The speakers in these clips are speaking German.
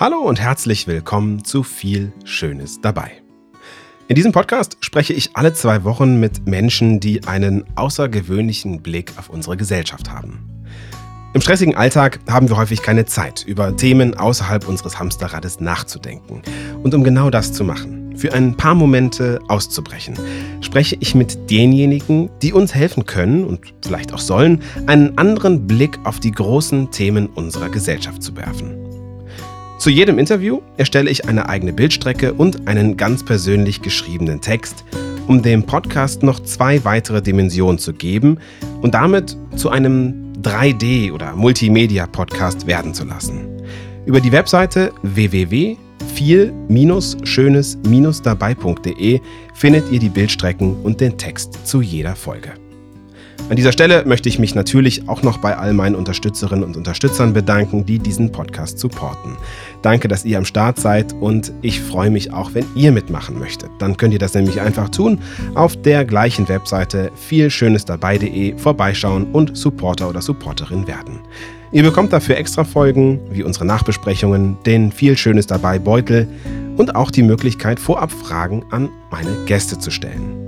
Hallo und herzlich willkommen zu viel Schönes dabei. In diesem Podcast spreche ich alle zwei Wochen mit Menschen, die einen außergewöhnlichen Blick auf unsere Gesellschaft haben. Im stressigen Alltag haben wir häufig keine Zeit, über Themen außerhalb unseres Hamsterrades nachzudenken. Und um genau das zu machen, für ein paar Momente auszubrechen, spreche ich mit denjenigen, die uns helfen können und vielleicht auch sollen, einen anderen Blick auf die großen Themen unserer Gesellschaft zu werfen. Zu jedem Interview erstelle ich eine eigene Bildstrecke und einen ganz persönlich geschriebenen Text, um dem Podcast noch zwei weitere Dimensionen zu geben und damit zu einem 3D- oder Multimedia-Podcast werden zu lassen. Über die Webseite www.viel-schönes-dabei.de findet ihr die Bildstrecken und den Text zu jeder Folge. An dieser Stelle möchte ich mich natürlich auch noch bei all meinen Unterstützerinnen und Unterstützern bedanken, die diesen Podcast supporten. Danke, dass ihr am Start seid und ich freue mich auch, wenn ihr mitmachen möchtet. Dann könnt ihr das nämlich einfach tun auf der gleichen Webseite vielschönesdabei.de vorbeischauen und Supporter oder Supporterin werden. Ihr bekommt dafür extra Folgen wie unsere Nachbesprechungen, den viel Schönes dabei Beutel und auch die Möglichkeit, vorab Fragen an meine Gäste zu stellen.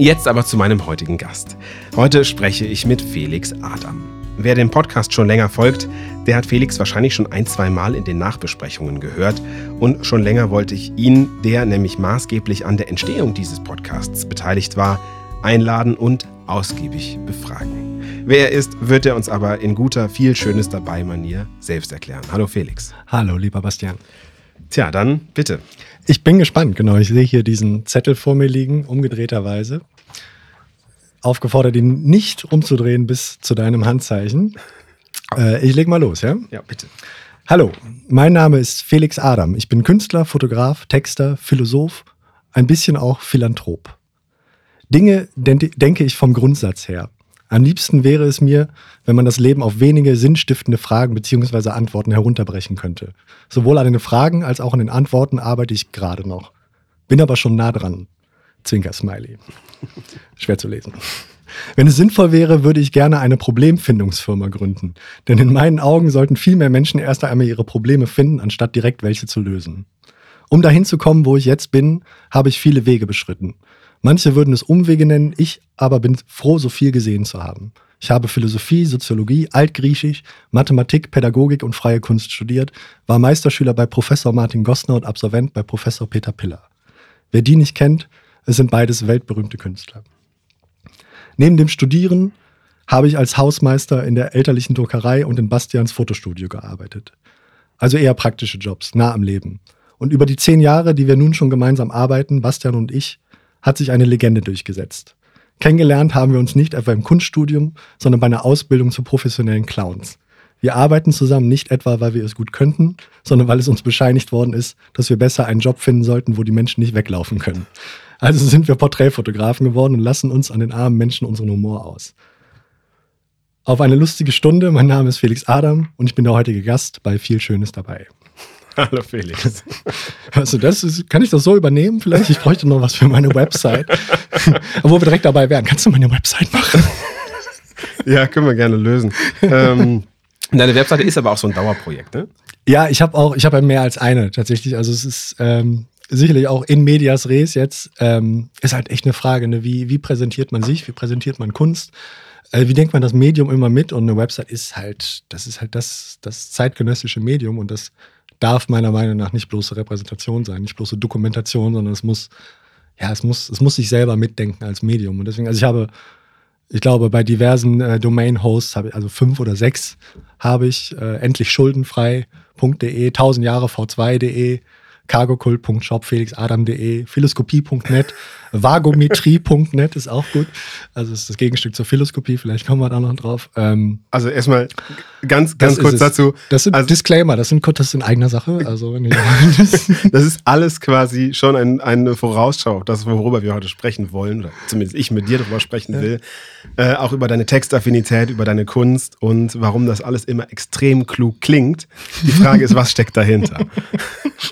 Jetzt aber zu meinem heutigen Gast. Heute spreche ich mit Felix Adam. Wer dem Podcast schon länger folgt, der hat Felix wahrscheinlich schon ein, zwei Mal in den Nachbesprechungen gehört. Und schon länger wollte ich ihn, der nämlich maßgeblich an der Entstehung dieses Podcasts beteiligt war, einladen und ausgiebig befragen. Wer er ist, wird er uns aber in guter, viel Schönes dabei Manier selbst erklären. Hallo Felix. Hallo, lieber Bastian. Tja, dann bitte. Ich bin gespannt, genau. Ich sehe hier diesen Zettel vor mir liegen, umgedrehterweise. Aufgefordert, ihn nicht umzudrehen bis zu deinem Handzeichen. Äh, ich lege mal los, ja? Ja, bitte. Hallo, mein Name ist Felix Adam. Ich bin Künstler, Fotograf, Texter, Philosoph, ein bisschen auch Philanthrop. Dinge denke ich vom Grundsatz her. Am liebsten wäre es mir, wenn man das Leben auf wenige sinnstiftende Fragen bzw. Antworten herunterbrechen könnte. Sowohl an den Fragen als auch an den Antworten arbeite ich gerade noch. Bin aber schon nah dran. Zwinker-Smiley. Schwer zu lesen. Wenn es sinnvoll wäre, würde ich gerne eine Problemfindungsfirma gründen. Denn in meinen Augen sollten viel mehr Menschen erst einmal ihre Probleme finden, anstatt direkt welche zu lösen. Um dahin zu kommen, wo ich jetzt bin, habe ich viele Wege beschritten. Manche würden es Umwege nennen, ich aber bin froh, so viel gesehen zu haben. Ich habe Philosophie, Soziologie, Altgriechisch, Mathematik, Pädagogik und freie Kunst studiert, war Meisterschüler bei Professor Martin Gossner und Absolvent bei Professor Peter Piller. Wer die nicht kennt, es sind beides weltberühmte Künstler. Neben dem Studieren habe ich als Hausmeister in der elterlichen Druckerei und in Bastians Fotostudio gearbeitet. Also eher praktische Jobs, nah am Leben. Und über die zehn Jahre, die wir nun schon gemeinsam arbeiten, Bastian und ich, hat sich eine Legende durchgesetzt. Kennengelernt haben wir uns nicht etwa im Kunststudium, sondern bei einer Ausbildung zu professionellen Clowns. Wir arbeiten zusammen nicht etwa, weil wir es gut könnten, sondern weil es uns bescheinigt worden ist, dass wir besser einen Job finden sollten, wo die Menschen nicht weglaufen können. Also sind wir Porträtfotografen geworden und lassen uns an den armen Menschen unseren Humor aus. Auf eine lustige Stunde. Mein Name ist Felix Adam und ich bin der heutige Gast bei Viel Schönes dabei. Hallo Felix. Also das ist, kann ich das so übernehmen vielleicht? Ich bräuchte noch was für meine Website. Wo wir direkt dabei wären. Kannst du meine Website machen? Ja, können wir gerne lösen. ähm, deine Webseite ist aber auch so ein Dauerprojekt, ne? Ja, ich habe auch, ich habe mehr als eine tatsächlich. Also es ist ähm, sicherlich auch in medias res jetzt. Ähm, ist halt echt eine Frage, ne? wie, wie präsentiert man sich, wie präsentiert man Kunst? Äh, wie denkt man das Medium immer mit? Und eine Website ist halt, das ist halt das, das zeitgenössische Medium und das darf meiner Meinung nach nicht bloße Repräsentation sein, nicht bloße Dokumentation, sondern es muss, ja, es muss, es muss sich selber mitdenken als Medium. Und deswegen, also ich habe, ich glaube, bei diversen äh, Domain-Hosts, also fünf oder sechs, habe ich äh, endlich schuldenfrei.de, 1000 Jahre v2.de, cargokult.shop, felixadam.de, philoskopie.net, vagometrie.net ist auch gut. Also ist das Gegenstück zur Philoskopie, vielleicht kommen wir da noch drauf. Ähm, also erstmal ganz, ganz kurz dazu. Das sind also, Disclaimer, das sind das in eigener Sache. Also das ist alles quasi schon ein, eine Vorausschau, das worüber wir heute sprechen wollen, oder zumindest ich mit dir darüber sprechen will. Äh, auch über deine Textaffinität, über deine Kunst und warum das alles immer extrem klug klingt. Die Frage ist, was steckt dahinter?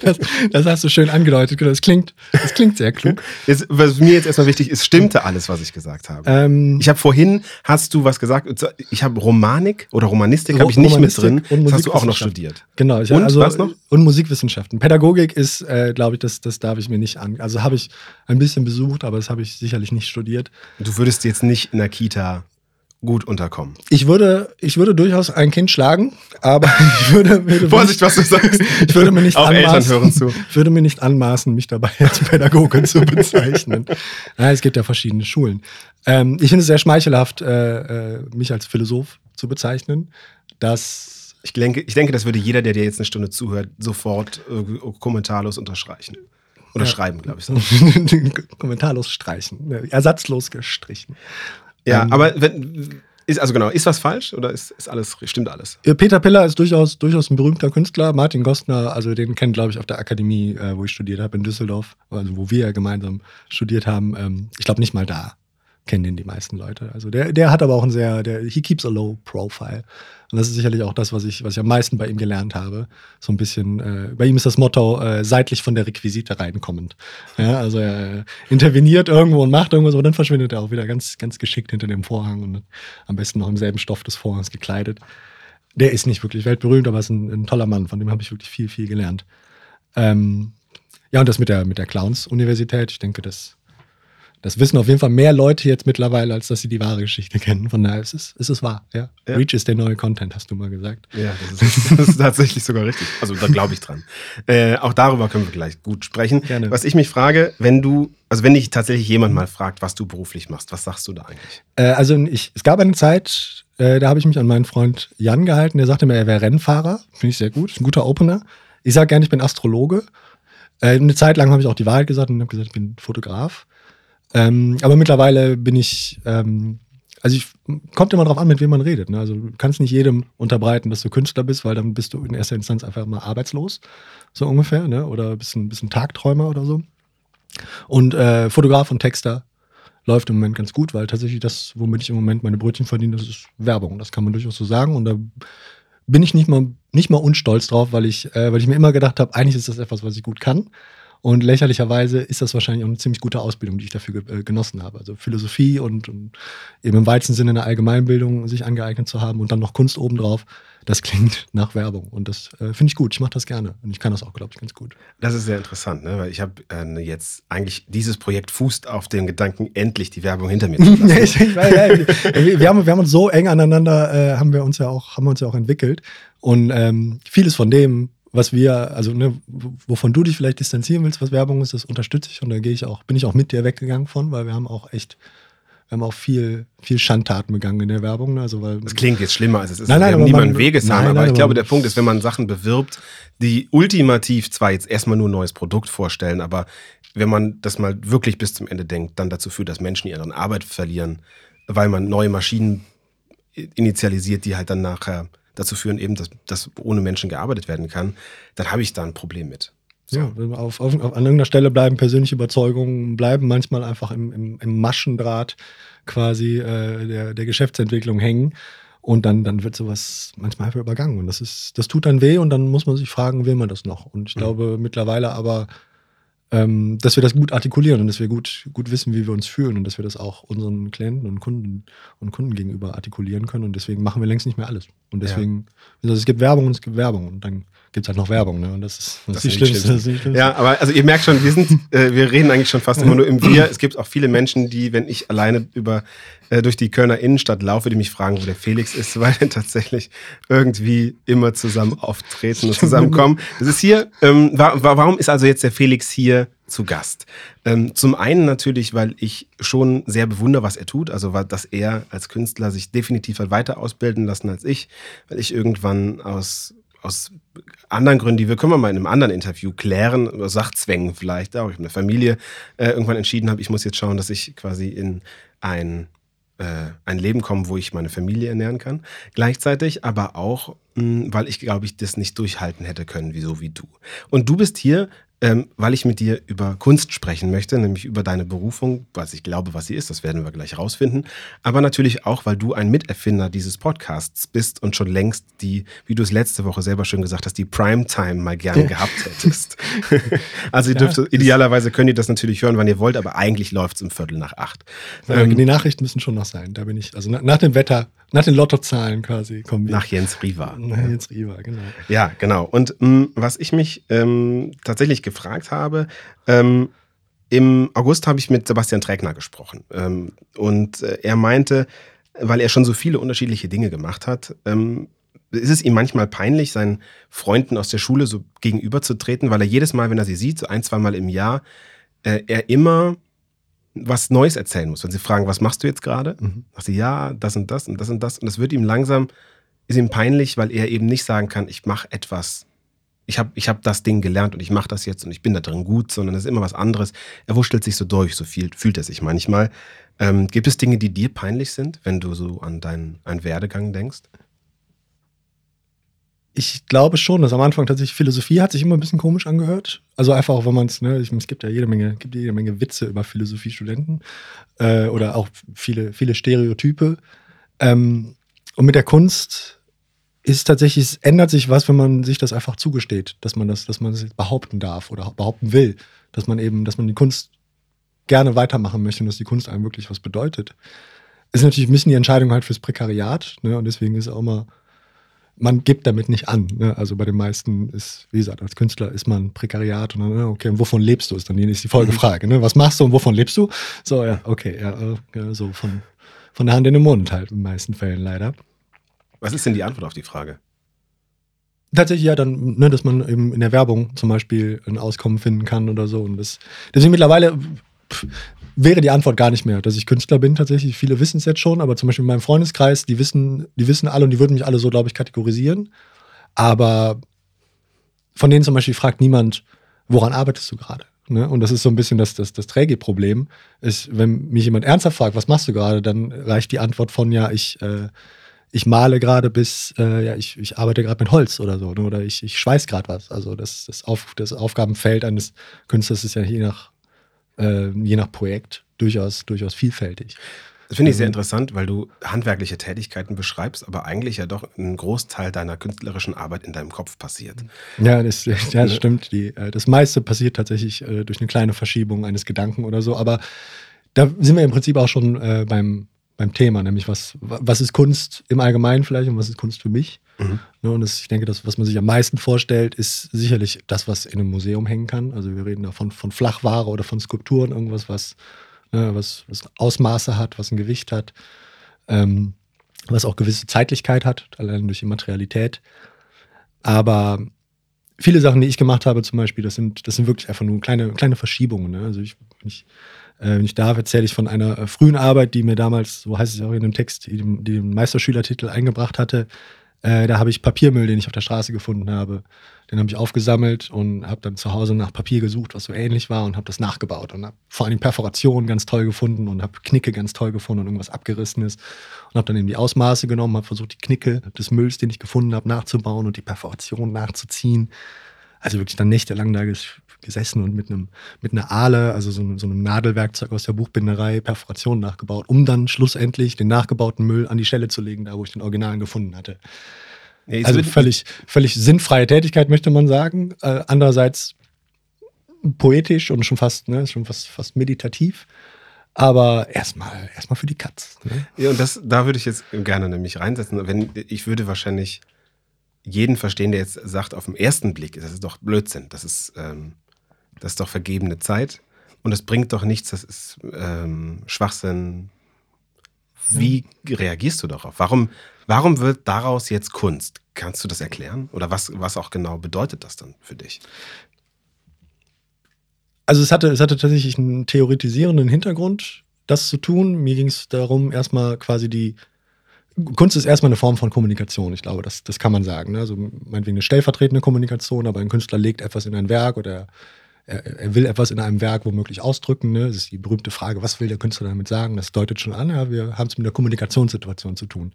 Das, das hast du schön angedeutet. Das klingt, das klingt sehr klug. Jetzt was mir jetzt erstmal wichtig ist, stimmte alles, was ich gesagt habe? Ähm, ich habe vorhin, hast du was gesagt, ich habe Romanik oder Romanistik habe ich nicht mit drin. Das hast du auch noch studiert. Genau. Ich und also, was noch? Und Musikwissenschaften. Pädagogik ist, äh, glaube ich, das, das darf ich mir nicht an. Also habe ich ein bisschen besucht, aber das habe ich sicherlich nicht studiert. Du würdest jetzt nicht in der Kita gut unterkommen. Ich würde, ich würde durchaus ein Kind schlagen, aber ich würde, würde Vorsicht, was du sagst. Ich würde mir nicht Auch anmaßen, Eltern hören zu. Ich würde mir nicht anmaßen, mich dabei als Pädagoge zu bezeichnen. Ja, es gibt ja verschiedene Schulen. Ähm, ich finde es sehr schmeichelhaft, äh, äh, mich als Philosoph zu bezeichnen. Das ich denke, ich denke, das würde jeder, der dir jetzt eine Stunde zuhört, sofort äh, kommentarlos unterstreichen. Oder ja. schreiben, glaube ich. So. kommentarlos streichen. Ersatzlos gestrichen. Ja, ähm, aber wenn, ist, also genau, ist was falsch oder ist, ist alles, stimmt alles? Peter Piller ist durchaus, durchaus ein berühmter Künstler. Martin Gostner, also den kennt, glaube ich, auf der Akademie, äh, wo ich studiert habe, in Düsseldorf, also wo wir gemeinsam studiert haben. Ähm, ich glaube nicht mal da kennen den die meisten Leute. Also der, der hat aber auch ein sehr, der, he keeps a low profile. Und das ist sicherlich auch das, was ich, was ich am meisten bei ihm gelernt habe. So ein bisschen, äh, bei ihm ist das Motto, äh, seitlich von der Requisite reinkommend. Ja, also er interveniert irgendwo und macht irgendwas, aber dann verschwindet er auch wieder ganz, ganz geschickt hinter dem Vorhang und am besten noch im selben Stoff des Vorhangs gekleidet. Der ist nicht wirklich weltberühmt, aber ist ein, ein toller Mann, von dem habe ich wirklich viel, viel gelernt. Ähm, ja, und das mit der, mit der Clowns-Universität, ich denke, das das wissen auf jeden Fall mehr Leute jetzt mittlerweile, als dass sie die wahre Geschichte kennen. Von daher ist es, ist es wahr. Ja. ja. Reach ist der neue Content, hast du mal gesagt. Ja, das ist, das ist tatsächlich sogar richtig. Also da glaube ich dran. Äh, auch darüber können wir gleich gut sprechen. Gerne. Was ich mich frage, wenn du, also wenn dich tatsächlich jemand mal fragt, was du beruflich machst, was sagst du da eigentlich? Äh, also ich, es gab eine Zeit, äh, da habe ich mich an meinen Freund Jan gehalten, der sagte mir, er wäre Rennfahrer. Finde ich sehr gut, ein guter Opener. Ich sage gerne, ich bin Astrologe. Äh, eine Zeit lang habe ich auch die Wahrheit gesagt und habe gesagt, ich bin Fotograf. Ähm, aber mittlerweile bin ich, ähm, also ich, kommt immer drauf an, mit wem man redet. Ne? Also du kannst nicht jedem unterbreiten, dass du Künstler bist, weil dann bist du in erster Instanz einfach mal arbeitslos, so ungefähr, ne? oder bist ein bisschen Tagträumer oder so. Und äh, Fotograf und Texter läuft im Moment ganz gut, weil tatsächlich das, womit ich im Moment meine Brötchen verdiene, das ist Werbung. Das kann man durchaus so sagen. Und da bin ich nicht mal, nicht mal unstolz drauf, weil ich, äh, weil ich mir immer gedacht habe, eigentlich ist das etwas, was ich gut kann. Und lächerlicherweise ist das wahrscheinlich auch eine ziemlich gute Ausbildung, die ich dafür ge äh, genossen habe. Also Philosophie und, und, eben im weitesten Sinne eine Allgemeinbildung sich angeeignet zu haben und dann noch Kunst obendrauf. Das klingt nach Werbung und das äh, finde ich gut. Ich mache das gerne und ich kann das auch, glaube ich, ganz gut. Das ist sehr interessant, ne? weil ich habe äh, jetzt eigentlich dieses Projekt fußt auf den Gedanken, endlich die Werbung hinter mir zu lassen. wir, wir, haben, wir haben uns so eng aneinander, äh, haben wir uns ja auch, haben wir uns ja auch entwickelt und ähm, vieles von dem was wir, also ne, wovon du dich vielleicht distanzieren willst, was Werbung ist, das unterstütze ich und da gehe ich auch, bin ich auch mit dir weggegangen von, weil wir haben auch echt, wir haben auch viel, viel Schandtaten begangen in der Werbung. Ne? Also, weil, das klingt jetzt schlimmer, als es ist. Nein, nein, wir haben niemanden Wegesam, nein, aber nein, ich glaube, der Punkt ist, wenn man Sachen bewirbt, die ultimativ zwar jetzt erstmal nur ein neues Produkt vorstellen, aber wenn man das mal wirklich bis zum Ende denkt, dann dazu führt, dass Menschen ihre Arbeit verlieren, weil man neue Maschinen initialisiert, die halt dann nachher dazu führen, eben, dass, dass ohne Menschen gearbeitet werden kann, dann habe ich da ein Problem mit. So. Ja, auf, auf, an irgendeiner Stelle bleiben persönliche Überzeugungen, bleiben manchmal einfach im, im, im Maschendraht quasi äh, der, der Geschäftsentwicklung hängen. Und dann, dann wird sowas manchmal einfach übergangen. Und das ist, das tut dann weh und dann muss man sich fragen, will man das noch? Und ich mhm. glaube mittlerweile aber, ähm, dass wir das gut artikulieren und dass wir gut, gut wissen, wie wir uns fühlen und dass wir das auch unseren Klienten und Kunden und Kunden gegenüber artikulieren können. Und deswegen machen wir längst nicht mehr alles. Und deswegen, ja. also es gibt Werbung und es gibt Werbung. Und dann gibt es halt noch Werbung. Ne? Und das ist das, das, ist, Schlimmste. das ist Ja, aber also ihr merkt schon, wir sind, äh, wir reden eigentlich schon fast immer nur im Wir. Es gibt auch viele Menschen, die, wenn ich alleine über äh, durch die Kölner Innenstadt laufe, die mich fragen, wo der Felix ist, weil wir tatsächlich irgendwie immer zusammen auftreten und zusammenkommen. Das ist hier, ähm, wa warum ist also jetzt der Felix hier zu Gast? Ähm, zum einen natürlich, weil ich schon sehr bewundere, was er tut, also dass er als Künstler sich definitiv hat weiter ausbilden lassen als ich, weil ich irgendwann aus aus anderen Gründen, die wir können wir mal in einem anderen Interview klären, Sachzwängen vielleicht, auch ich habe eine Familie äh, irgendwann entschieden habe, ich muss jetzt schauen, dass ich quasi in ein äh, ein Leben kommen, wo ich meine Familie ernähren kann. Gleichzeitig aber auch, mh, hm, weil ich glaube ich das nicht durchhalten hätte können, wie wie du. Und du bist hier ähm, weil ich mit dir über Kunst sprechen möchte, nämlich über deine Berufung, was ich glaube, was sie ist, das werden wir gleich rausfinden. Aber natürlich auch, weil du ein Miterfinder dieses Podcasts bist und schon längst die, wie du es letzte Woche selber schön gesagt hast, die Primetime mal gern gehabt hättest. also ihr dürft, ja, idealerweise könnt ihr das natürlich hören, wann ihr wollt, aber eigentlich läuft es um Viertel nach acht. Ja, ähm, die Nachrichten müssen schon noch sein. Da bin ich, also nach dem Wetter, nach den Lottozahlen quasi kommen wir. Nach Jens Riva. Nach Jens Riva, genau. Ja, genau. Und mh, mm, was ich mich ähm, tatsächlich gefragt habe, ähm, im August habe ich mit Sebastian Trägner gesprochen. Ähm, und äh, er meinte, weil er schon so viele unterschiedliche Dinge gemacht hat, ähm, ist es ihm manchmal peinlich, seinen Freunden aus der Schule so gegenüberzutreten, weil er jedes Mal, wenn er sie sieht, so ein, zwei Mal im Jahr, äh, er immer was Neues erzählen muss. Wenn sie fragen, was machst du jetzt gerade? Mhm. Sagt sie, ja, das und das und das und das. Und das wird ihm langsam, ist ihm peinlich, weil er eben nicht sagen kann, ich mache etwas. Ich habe ich hab das Ding gelernt und ich mache das jetzt und ich bin da drin gut, sondern es ist immer was anderes. Er wurschtelt sich so durch, so viel fühlt er sich manchmal. Ähm, gibt es Dinge, die dir peinlich sind, wenn du so an deinen, deinen Werdegang denkst? Ich glaube schon, dass am Anfang tatsächlich Philosophie hat sich immer ein bisschen komisch angehört. Also einfach auch, wenn man es, ne, es gibt ja jede Menge, gibt jede Menge Witze über Philosophiestudenten äh, oder auch viele, viele Stereotype. Ähm, und mit der Kunst ist tatsächlich, es ändert sich was, wenn man sich das einfach zugesteht, dass man das, dass man das behaupten darf oder behaupten will, dass man eben, dass man die Kunst gerne weitermachen möchte und dass die Kunst einem wirklich was bedeutet. Ist natürlich ein bisschen die Entscheidung halt fürs Prekariat, ne? Und deswegen ist auch immer man gibt damit nicht an. Ne? Also bei den meisten ist, wie gesagt, als Künstler ist man Prekariat und dann, ne, okay, und wovon lebst du? Ist dann die nächste Folgefrage. Ne? Was machst du und wovon lebst du? So, ja, okay, ja, ja, so von, von der Hand in den Mund halt in den meisten Fällen leider. Was ist denn die Antwort auf die Frage? Tatsächlich ja, dann, ne, dass man eben in der Werbung zum Beispiel ein Auskommen finden kann oder so. Und das, deswegen mittlerweile wäre die Antwort gar nicht mehr, dass ich Künstler bin tatsächlich. Viele wissen es jetzt schon, aber zum Beispiel in meinem Freundeskreis, die wissen, die wissen alle und die würden mich alle so, glaube ich, kategorisieren. Aber von denen zum Beispiel fragt niemand, woran arbeitest du gerade? Ne? Und das ist so ein bisschen das, das, das Träge-Problem. Ist, wenn mich jemand ernsthaft fragt, was machst du gerade, dann reicht die Antwort von, ja, ich, äh, ich male gerade bis, äh, ja, ich, ich arbeite gerade mit Holz oder so, ne? oder ich, ich schweiß gerade was. Also das, das, Auf, das Aufgabenfeld eines Künstlers ist ja je nach äh, je nach Projekt durchaus, durchaus vielfältig. Das finde ich sehr ähm, interessant, weil du handwerkliche Tätigkeiten beschreibst, aber eigentlich ja doch ein Großteil deiner künstlerischen Arbeit in deinem Kopf passiert. Ja, das, ja, das ne? stimmt. Die, äh, das meiste passiert tatsächlich äh, durch eine kleine Verschiebung eines Gedanken oder so. Aber da sind wir im Prinzip auch schon äh, beim, beim Thema, nämlich was, was ist Kunst im Allgemeinen vielleicht und was ist Kunst für mich. Mhm. Ne, und das, ich denke, das, was man sich am meisten vorstellt, ist sicherlich das, was in einem Museum hängen kann. Also wir reden da von, von Flachware oder von Skulpturen, irgendwas, was, ne, was, was Ausmaße hat, was ein Gewicht hat, ähm, was auch gewisse Zeitlichkeit hat, allein durch die Materialität. Aber viele Sachen, die ich gemacht habe, zum Beispiel, das sind, das sind wirklich einfach nur kleine, kleine Verschiebungen. Ne? Also ich, ich äh, wenn ich darf, erzähle ich von einer äh, frühen Arbeit, die mir damals, so heißt es auch in dem Text, die den Meisterschülertitel eingebracht hatte, äh, da habe ich Papiermüll, den ich auf der Straße gefunden habe. Den habe ich aufgesammelt und habe dann zu Hause nach Papier gesucht, was so ähnlich war und habe das nachgebaut und habe vor allem Perforationen ganz toll gefunden und habe Knicke ganz toll gefunden und irgendwas abgerissenes und habe dann eben die Ausmaße genommen, habe versucht die Knicke des Mülls, den ich gefunden habe, nachzubauen und die Perforation nachzuziehen. Also wirklich dann nächtelang da gesessen und mit einem mit einer Ahle, also so, so einem Nadelwerkzeug aus der Buchbinderei, Perforationen nachgebaut, um dann schlussendlich den nachgebauten Müll an die Stelle zu legen, da wo ich den Originalen gefunden hatte. Nee, also völlig, völlig sinnfreie Tätigkeit, möchte man sagen. Äh, andererseits poetisch und schon fast, ne, schon fast, fast meditativ. Aber erstmal, erstmal für die Katz. Ne? Ja, und das, da würde ich jetzt gerne nämlich reinsetzen. Wenn, ich würde wahrscheinlich jeden verstehen, der jetzt sagt, auf den ersten Blick, das ist doch Blödsinn. Das ist, ähm, das ist doch vergebene Zeit und es bringt doch nichts, das ist ähm, Schwachsinn. Wie reagierst du darauf? Warum, warum wird daraus jetzt Kunst? Kannst du das erklären? Oder was, was auch genau bedeutet das dann für dich? Also es hatte, es hatte tatsächlich einen theoretisierenden Hintergrund, das zu tun. Mir ging es darum, erstmal quasi die Kunst ist erstmal eine Form von Kommunikation, ich glaube, das, das kann man sagen. Ne? Also meinetwegen eine stellvertretende Kommunikation, aber ein Künstler legt etwas in ein Werk oder er, er, will etwas in einem Werk womöglich ausdrücken. Ne? Das ist die berühmte Frage, was will der Künstler damit sagen? Das deutet schon an, ja, wir haben es mit einer Kommunikationssituation zu tun.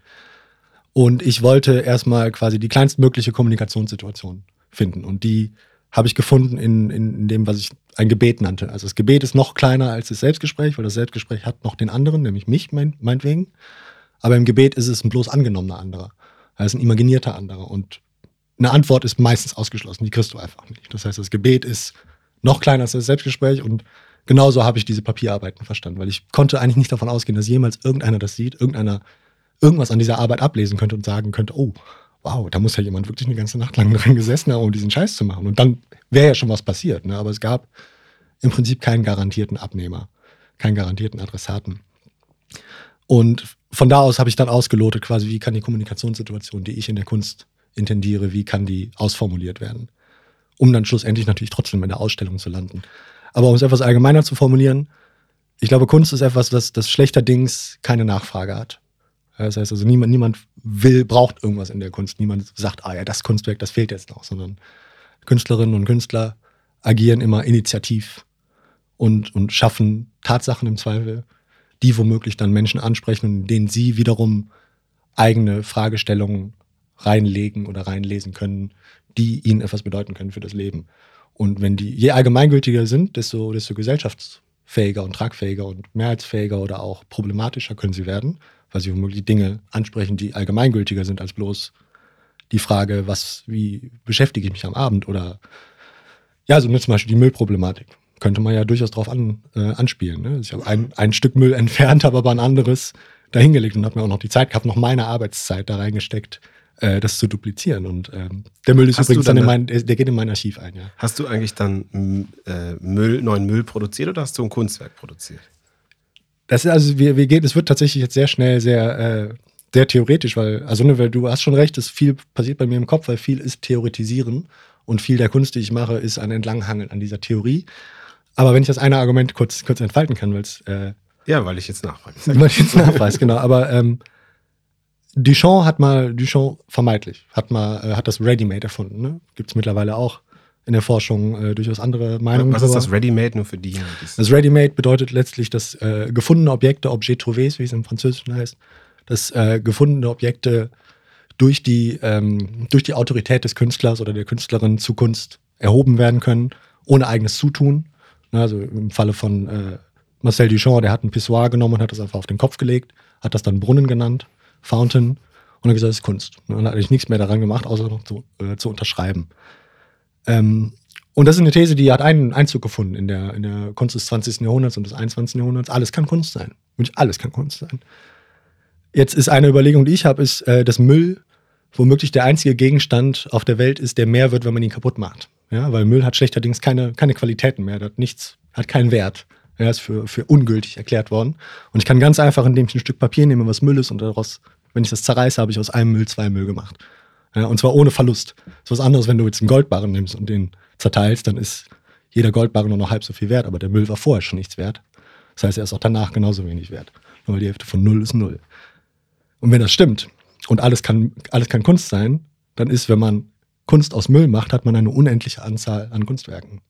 Und ich wollte erstmal quasi die kleinstmögliche Kommunikationssituation finden. Und die habe ich gefunden in, in, dem, was ich ein Gebet nannte. Also das Gebet ist noch kleiner als das Selbstgespräch, weil das Selbstgespräch hat noch den anderen, nämlich mich, mein, meinetwegen. Aber im Gebet ist es ein bloß angenommener anderer. Er ist ein imaginierter anderer. Und eine Antwort ist meistens ausgeschlossen, die kriegst du einfach nicht. Das heißt, das Gebet ist noch kleiner als das Selbstgespräch und genauso habe ich diese Papierarbeiten verstanden, weil ich konnte eigentlich nicht davon ausgehen, dass jemals irgendeiner das sieht, irgendeiner irgendwas an dieser Arbeit ablesen könnte und sagen könnte, oh, wow, da muss ja jemand wirklich eine ganze Nacht lang drin gesessen haben, um diesen Scheiß zu machen. Und dann wäre ja schon was passiert. Ne? Aber es gab im Prinzip keinen garantierten Abnehmer, keinen garantierten Adressaten. Und von da aus habe ich dann ausgelotet, quasi, wie kann die Kommunikationssituation, die ich in der Kunst intendiere, wie kann die ausformuliert werden, um dann schlussendlich natürlich trotzdem in der Ausstellung zu landen. Aber um es etwas allgemeiner zu formulieren, ich glaube, Kunst ist etwas, das, das schlechterdings keine Nachfrage hat. Das heißt also, niemand, niemand will, braucht irgendwas in der Kunst. Niemand sagt, ah ja, das Kunstwerk, das fehlt jetzt noch, sondern Künstlerinnen und Künstler agieren immer initiativ und, und schaffen Tatsachen im Zweifel, die womöglich dann Menschen ansprechen und in denen sie wiederum eigene Fragestellungen reinlegen oder reinlesen können, die ihnen etwas bedeuten können für das Leben. Und wenn die je allgemeingültiger sind, desto, desto gesellschaftsfähiger und tragfähiger und mehrheitsfähiger oder auch problematischer können sie werden weil sie womöglich Dinge ansprechen, die allgemeingültiger sind als bloß die Frage, was, wie beschäftige ich mich am Abend oder ja, so zum Beispiel die Müllproblematik. Könnte man ja durchaus drauf an, äh, anspielen. Ne? Ich habe ein, ein Stück Müll entfernt, habe aber ein anderes dahingelegt und habe mir auch noch die Zeit gehabt, noch meine Arbeitszeit da reingesteckt, äh, das zu duplizieren. Und ähm, der Müll ist Hast übrigens dann, in mein, der geht in mein Archiv ein. Ja. Hast du eigentlich dann äh, Müll, neuen Müll produziert oder hast du ein Kunstwerk produziert? Das ist also, wir, wir gehen, es wird tatsächlich jetzt sehr schnell sehr, äh, sehr theoretisch, weil, also ne, weil du hast schon recht, es viel passiert bei mir im Kopf, weil viel ist Theoretisieren und viel der Kunst, die ich mache, ist ein Entlanghangeln an dieser Theorie. Aber wenn ich das eine Argument kurz, kurz entfalten kann, weil es äh, ja, weil ich jetzt nachfrage. Weil ich jetzt nachweise, genau. Aber ähm, Duchamp hat mal, Duchamp vermeintlich, hat mal, äh, hat das Ready-Made erfunden. Ne? Gibt es mittlerweile auch in der Forschung äh, durchaus andere Meinungen. Was ist das Ready-Made nur für die? Das Ready-Made bedeutet letztlich, dass äh, gefundene Objekte, Objet trouvés, wie es im Französischen heißt, dass äh, gefundene Objekte durch die, ähm, durch die Autorität des Künstlers oder der Künstlerin zu Kunst erhoben werden können, ohne eigenes Zutun. Also im Falle von äh, Marcel Duchamp, der hat ein Pissoir genommen und hat das einfach auf den Kopf gelegt, hat das dann Brunnen genannt, Fountain, und hat gesagt, das ist Kunst. Und dann hat eigentlich nichts mehr daran gemacht, außer noch zu, äh, zu unterschreiben. Ähm, und das ist eine These, die hat einen Einzug gefunden in der, in der Kunst des 20. Jahrhunderts und des 21. Jahrhunderts. Alles kann Kunst sein. Wirklich alles kann Kunst sein. Jetzt ist eine Überlegung, die ich habe, ist, äh, dass Müll womöglich der einzige Gegenstand auf der Welt ist, der mehr wird, wenn man ihn kaputt macht. Ja, weil Müll hat schlechterdings keine, keine Qualitäten mehr, hat nichts, hat keinen Wert. Er ist für, für ungültig erklärt worden. Und ich kann ganz einfach, indem ich ein Stück Papier nehme, was Müll ist, und daraus, wenn ich das zerreiße, habe ich aus einem Müll zwei Müll gemacht. Ja, und zwar ohne Verlust. Das ist was anderes, wenn du jetzt einen Goldbarren nimmst und den zerteilst, dann ist jeder Goldbarren nur noch halb so viel wert, aber der Müll war vorher schon nichts wert. Das heißt, er ist auch danach genauso wenig wert. Nur weil die Hälfte von Null ist Null. Und wenn das stimmt und alles kann, alles kann Kunst sein, dann ist, wenn man Kunst aus Müll macht, hat man eine unendliche Anzahl an Kunstwerken.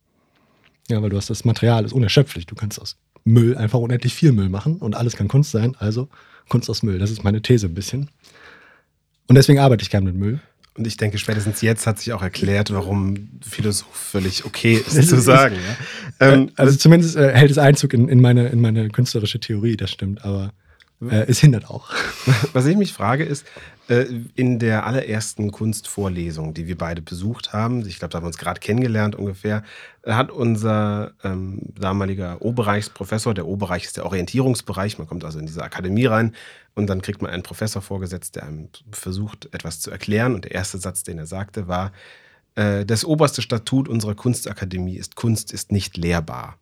Ja, weil du hast das Material, ist unerschöpflich. Du kannst aus Müll einfach unendlich viel Müll machen und alles kann Kunst sein, also Kunst aus Müll. Das ist meine These ein bisschen. Und deswegen arbeite ich gern mit Müll. Und ich denke, spätestens jetzt hat sich auch erklärt, warum Philosoph völlig okay ist zu sagen. Ja? Ähm, also zumindest äh, hält es Einzug in, in, meine, in meine künstlerische Theorie, das stimmt, aber äh, es hindert auch. Was ich mich frage ist, äh, in der allerersten Kunstvorlesung, die wir beide besucht haben, ich glaube, da haben wir uns gerade kennengelernt ungefähr, hat unser ähm, damaliger O-Bereichsprofessor, der O-Bereich ist der Orientierungsbereich, man kommt also in diese Akademie rein und dann kriegt man einen Professor vorgesetzt, der einem versucht, etwas zu erklären. Und der erste Satz, den er sagte, war, äh, das oberste Statut unserer Kunstakademie ist, Kunst ist nicht lehrbar.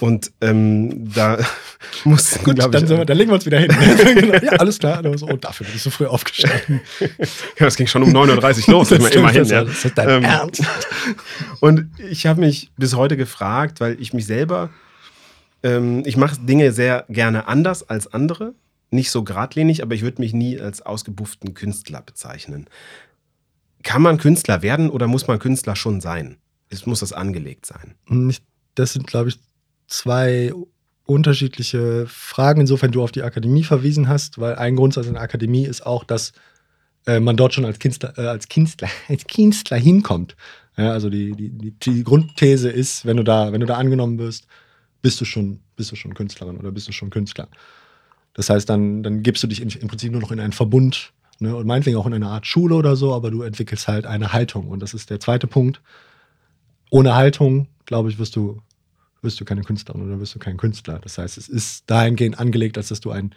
Und ähm, da muss Gut, dann, ich, wir, dann legen wir uns wieder hin. Genau. ja, alles klar. So, oh, dafür bin ich so früh aufgestanden. ja, es ging schon um 9.30 Uhr los. Das stimmt, immerhin, ja. das ist dein ähm, Ernst. Und ich habe mich bis heute gefragt, weil ich mich selber, ähm, ich mache Dinge sehr gerne anders als andere. Nicht so geradlinig, aber ich würde mich nie als ausgebufften Künstler bezeichnen. Kann man Künstler werden oder muss man Künstler schon sein? Es muss das angelegt sein. Das sind, glaube ich, zwei unterschiedliche Fragen, insofern du auf die Akademie verwiesen hast, weil ein Grundsatz in der Akademie ist auch, dass äh, man dort schon als Künstler, äh, als Künstler, als Künstler hinkommt. Ja, also die, die, die, die Grundthese ist, wenn du da, wenn du da angenommen wirst, bist du schon, bist du schon Künstlerin oder bist du schon Künstler. Das heißt, dann, dann gibst du dich in, im Prinzip nur noch in einen Verbund ne, und meinetwegen auch in eine Art Schule oder so, aber du entwickelst halt eine Haltung. Und das ist der zweite Punkt. Ohne Haltung, glaube ich, wirst du, wirst du keine Künstlerin oder wirst du kein Künstler. Das heißt, es ist dahingehend angelegt, als dass du ein,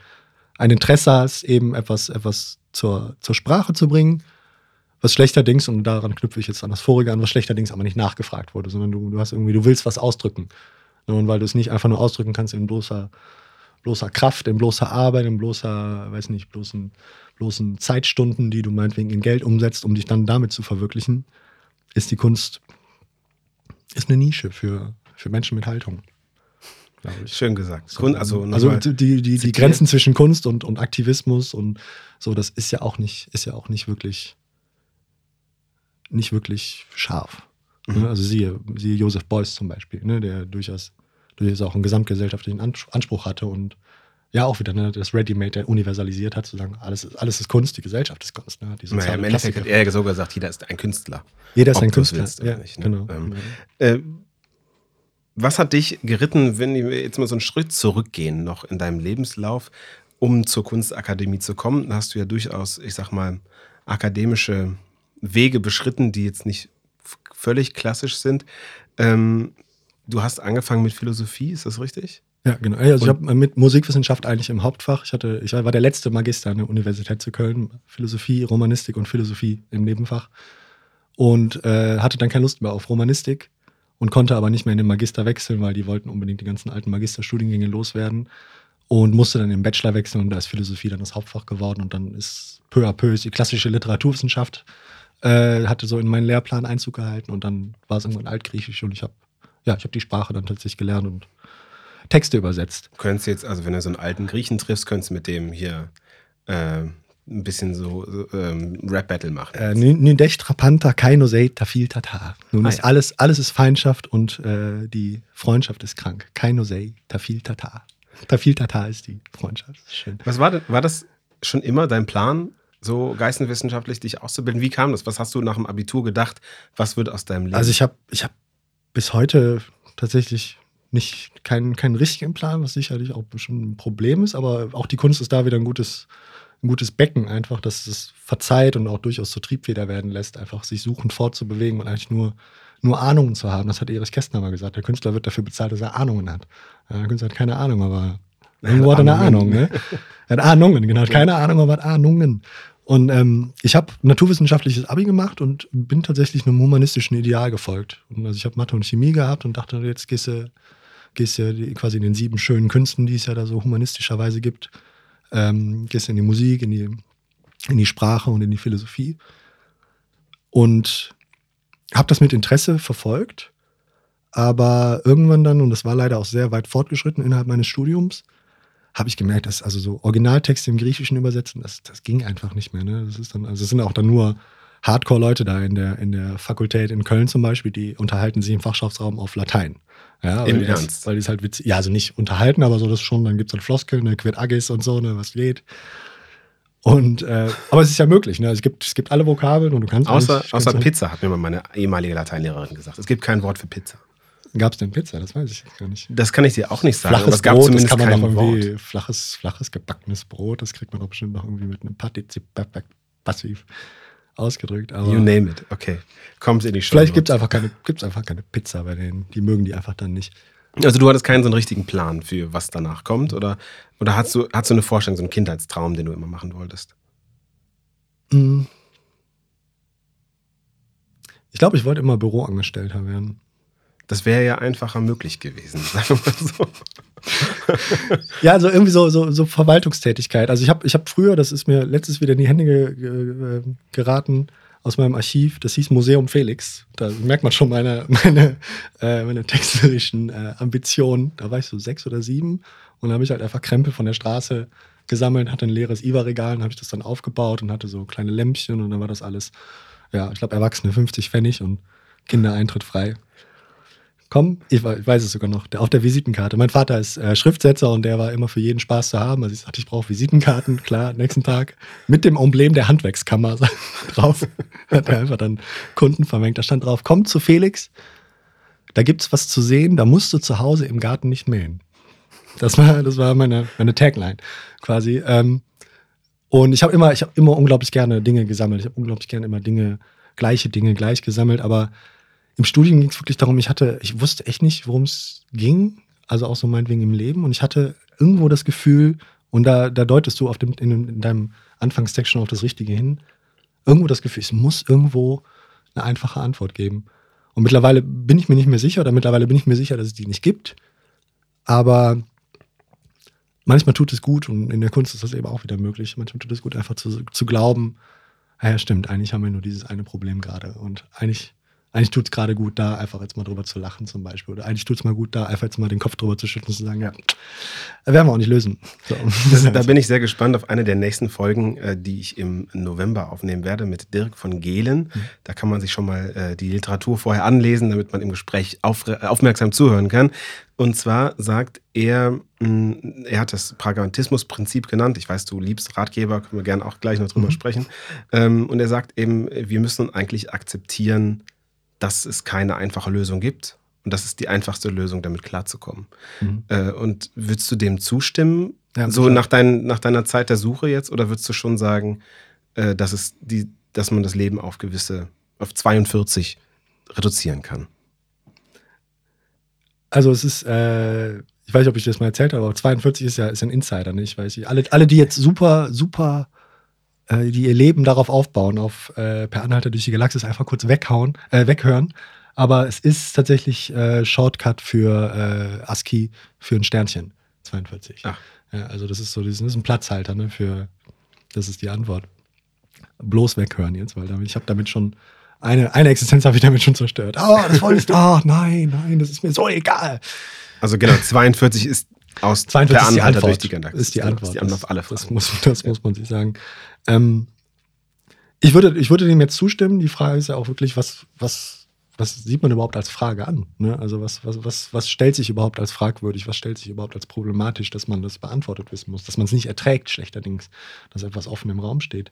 ein Interesse hast, eben etwas, etwas zur, zur Sprache zu bringen, was schlechterdings, und daran knüpfe ich jetzt an das vorige an, was schlechterdings aber nicht nachgefragt wurde, sondern du, du hast irgendwie, du willst was ausdrücken. Und weil du es nicht einfach nur ausdrücken kannst in bloßer, bloßer Kraft, in bloßer Arbeit, in bloßer, weiß nicht, bloßen, bloßen Zeitstunden, die du meinetwegen in Geld umsetzt, um dich dann damit zu verwirklichen, ist die Kunst ist eine Nische für, für Menschen mit Haltung. Schön gesagt. So, also, also die, die, die Grenzen zwischen Kunst und, und Aktivismus und so, das ist ja auch nicht, ist ja auch nicht wirklich, nicht wirklich scharf. Mhm. Also siehe, siehe Joseph Beuys zum Beispiel, ne, der durchaus, durchaus auch einen gesamtgesellschaftlichen Anspruch hatte und ja auch wieder ne, das Ready-Made universalisiert hat, zu sagen, alles, alles ist Kunst, die Gesellschaft ist Kunst. Ne, die naja, Im Endeffekt hat er so gesagt, jeder ist ein Künstler. Jeder ist ein Künstler. Ja, nicht, ne? genau. Ähm, äh, was hat dich geritten, wenn wir jetzt mal so einen Schritt zurückgehen, noch in deinem Lebenslauf, um zur Kunstakademie zu kommen? Da hast du ja durchaus, ich sag mal, akademische Wege beschritten, die jetzt nicht völlig klassisch sind. Ähm, du hast angefangen mit Philosophie, ist das richtig? Ja, genau. Also ich habe mit Musikwissenschaft eigentlich im Hauptfach. Ich, hatte, ich war der letzte Magister an der Universität zu Köln. Philosophie, Romanistik und Philosophie im Nebenfach. Und äh, hatte dann keine Lust mehr auf Romanistik und konnte aber nicht mehr in den Magister wechseln, weil die wollten unbedingt die ganzen alten Magisterstudiengänge loswerden. Und musste dann im Bachelor wechseln und da ist Philosophie dann das Hauptfach geworden. Und dann ist peu à peu die klassische Literaturwissenschaft äh, hatte so in meinen Lehrplan Einzug gehalten und dann war es irgendwann Altgriechisch und ich habe ja, ich habe die Sprache dann tatsächlich gelernt und Texte übersetzt. Du könntest jetzt, also wenn du so einen alten Griechen triffst, könntest du mit dem hier äh, ein bisschen so, ähm, Rap-Battle machen. Äh, Nidech trapanta kaino sei tafil tata. Nun ah, ist alles, alles ist Feindschaft und äh, die Freundschaft ist krank. Kaino sei tafil tata. Tafil tata ist die Freundschaft. Schön. Was war, war das schon immer dein Plan, so geisteswissenschaftlich dich auszubilden? Wie kam das? Was hast du nach dem Abitur gedacht? Was wird aus deinem Leben? Also ich habe ich hab bis heute tatsächlich nicht keinen, keinen richtigen Plan, was sicherlich auch bestimmt ein Problem ist, aber auch die Kunst ist da wieder ein gutes, ein gutes Becken, einfach, dass es verzeiht und auch durchaus zur Triebfeder werden lässt, einfach sich suchend fortzubewegen und eigentlich nur, nur Ahnungen zu haben. Das hat Erich Kästner mal gesagt. Der Künstler wird dafür bezahlt, dass er Ahnungen hat. Der Künstler hat keine Ahnung, aber irgendwo hat er eine Ahnung. Ne? Er hat Ahnungen, genau. Hat keine Ahnung, aber hat Ahnungen. Und ähm, ich habe naturwissenschaftliches Abi gemacht und bin tatsächlich einem humanistischen Ideal gefolgt. Und also ich habe Mathe und Chemie gehabt und dachte, jetzt gehst du, gehst du quasi in den sieben schönen Künsten, die es ja da so humanistischerweise gibt, ähm, gehst in die Musik, in die, in die Sprache und in die Philosophie. Und habe das mit Interesse verfolgt, aber irgendwann dann, und das war leider auch sehr weit fortgeschritten innerhalb meines Studiums, habe ich gemerkt, dass also so Originaltexte im Griechischen übersetzen, das, das ging einfach nicht mehr. Ne? Das ist dann, also es sind auch dann nur Hardcore-Leute da in der, in der Fakultät in Köln zum Beispiel, die unterhalten sich im Fachschaftsraum auf Latein. Ja, Im weil Ernst? Das, weil die es halt witzig, ja, also nicht unterhalten, aber so das schon, dann gibt es dann Floskeln, ne, Quid Agis und so, ne, was geht. Und, äh, aber es ist ja möglich, ne? Es gibt, es gibt alle Vokabeln und du kannst. Außer, außer Pizza, hat mir mal meine ehemalige Lateinlehrerin gesagt. Es gibt kein Wort für Pizza. Gab es denn Pizza? Das weiß ich gar nicht. Das kann ich dir auch nicht sagen. Flaches es gab Brot, zumindest das kann man noch irgendwie Wort. Flaches, flaches gebackenes Brot, das kriegt man doch bestimmt noch irgendwie mit einem Partizip passiv ausgedrückt. Aber you name it. Okay. Kommt in die Show. Vielleicht gibt es einfach, keine, einfach keine Pizza bei denen. Die mögen die einfach dann nicht. Also du hattest keinen so einen richtigen Plan für was danach kommt? Oder, oder hast, du, hast du eine Vorstellung, so einen Kindheitstraum, den du immer machen wolltest? Mm. Ich glaube, ich wollte immer Büroangestellter werden. Das wäre ja einfacher möglich gewesen, sagen wir mal so. ja, also irgendwie so, so, so Verwaltungstätigkeit. Also ich habe ich hab früher, das ist mir letztes wieder in die Hände ge, ge, geraten, aus meinem Archiv, das hieß Museum Felix. Da merkt man schon meine, meine, äh, meine texterischen äh, Ambitionen. Da war ich so sechs oder sieben und da habe ich halt einfach Krempel von der Straße gesammelt, hatte ein leeres IWA-Regal und habe ich das dann aufgebaut und hatte so kleine Lämpchen und dann war das alles, ja, ich glaube, Erwachsene 50 Pfennig und Kinder Eintritt frei komm, ich, ich weiß es sogar noch, auf der Visitenkarte. Mein Vater ist äh, Schriftsetzer und der war immer für jeden Spaß zu haben. Also ich sagte, ich brauche Visitenkarten, klar, nächsten Tag mit dem Emblem der Handwerkskammer drauf. Hat er einfach dann Kunden vermengt. Da stand drauf, komm zu Felix, da gibt's was zu sehen, da musst du zu Hause im Garten nicht mähen. Das war, das war meine, meine Tagline quasi. Ähm, und ich habe immer, ich habe immer unglaublich gerne Dinge gesammelt. Ich habe unglaublich gerne immer Dinge, gleiche Dinge gleich gesammelt, aber im Studium ging es wirklich darum, ich hatte, ich wusste echt nicht, worum es ging, also auch so meinetwegen im Leben. Und ich hatte irgendwo das Gefühl, und da, da deutest du auf dem, in, in deinem Anfangstext schon auf das Richtige hin, irgendwo das Gefühl, es muss irgendwo eine einfache Antwort geben. Und mittlerweile bin ich mir nicht mehr sicher, oder mittlerweile bin ich mir sicher, dass es die nicht gibt. Aber manchmal tut es gut, und in der Kunst ist das eben auch wieder möglich, manchmal tut es gut, einfach zu, zu glauben, ja, stimmt, eigentlich haben wir nur dieses eine Problem gerade. Und eigentlich eigentlich tut es gerade gut, da einfach jetzt mal drüber zu lachen zum Beispiel. Oder eigentlich tut es mal gut, da einfach jetzt mal den Kopf drüber zu schütteln und zu sagen, ja, werden wir auch nicht lösen. So. Das, da bin ich sehr gespannt auf eine der nächsten Folgen, äh, die ich im November aufnehmen werde mit Dirk von Gehlen. Mhm. Da kann man sich schon mal äh, die Literatur vorher anlesen, damit man im Gespräch auf, aufmerksam zuhören kann. Und zwar sagt er, mm, er hat das Pragmatismusprinzip genannt. Ich weiß, du liebst Ratgeber, können wir gerne auch gleich noch drüber mhm. sprechen. Ähm, und er sagt eben, wir müssen eigentlich akzeptieren, dass es keine einfache Lösung gibt. Und das ist die einfachste Lösung, damit klarzukommen. Mhm. Äh, und würdest du dem zustimmen, ja, so nach, dein, nach, deiner Zeit der Suche jetzt? Oder würdest du schon sagen, äh, dass, es die, dass man das Leben auf gewisse, auf 42 reduzieren kann? Also es ist, äh, ich weiß nicht, ob ich das mal erzählt habe, aber 42 ist ja ist ein Insider, nicht? Weiß ich. Alle, alle, die jetzt super, super äh, die ihr Leben darauf aufbauen, auf äh, Per Anhalter durch die Galaxis einfach kurz weghauen, äh, weghören. Aber es ist tatsächlich äh, Shortcut für äh, ASCII für ein Sternchen 42. Ach. Ja, also das ist so, das ist ein Platzhalter ne, für, das ist die Antwort. Bloß weghören jetzt, weil damit, ich habe damit schon eine, eine Existenz habe ich damit schon zerstört. Oh, das wolltest du. Oh, nein, nein, das ist mir so egal. Also genau, 42 ist aus 42 per Anhalter durch die Galaxis. Ist die Antwort. Ist die Antwort auf alle Fragen. Das muss, das muss man sich sagen. Ähm, ich, würde, ich würde dem jetzt zustimmen. Die Frage ist ja auch wirklich, was, was, was sieht man überhaupt als Frage an? Ne? Also was, was, was, was stellt sich überhaupt als fragwürdig, was stellt sich überhaupt als problematisch, dass man das beantwortet wissen muss, dass man es nicht erträgt, schlechterdings, dass etwas offen im Raum steht.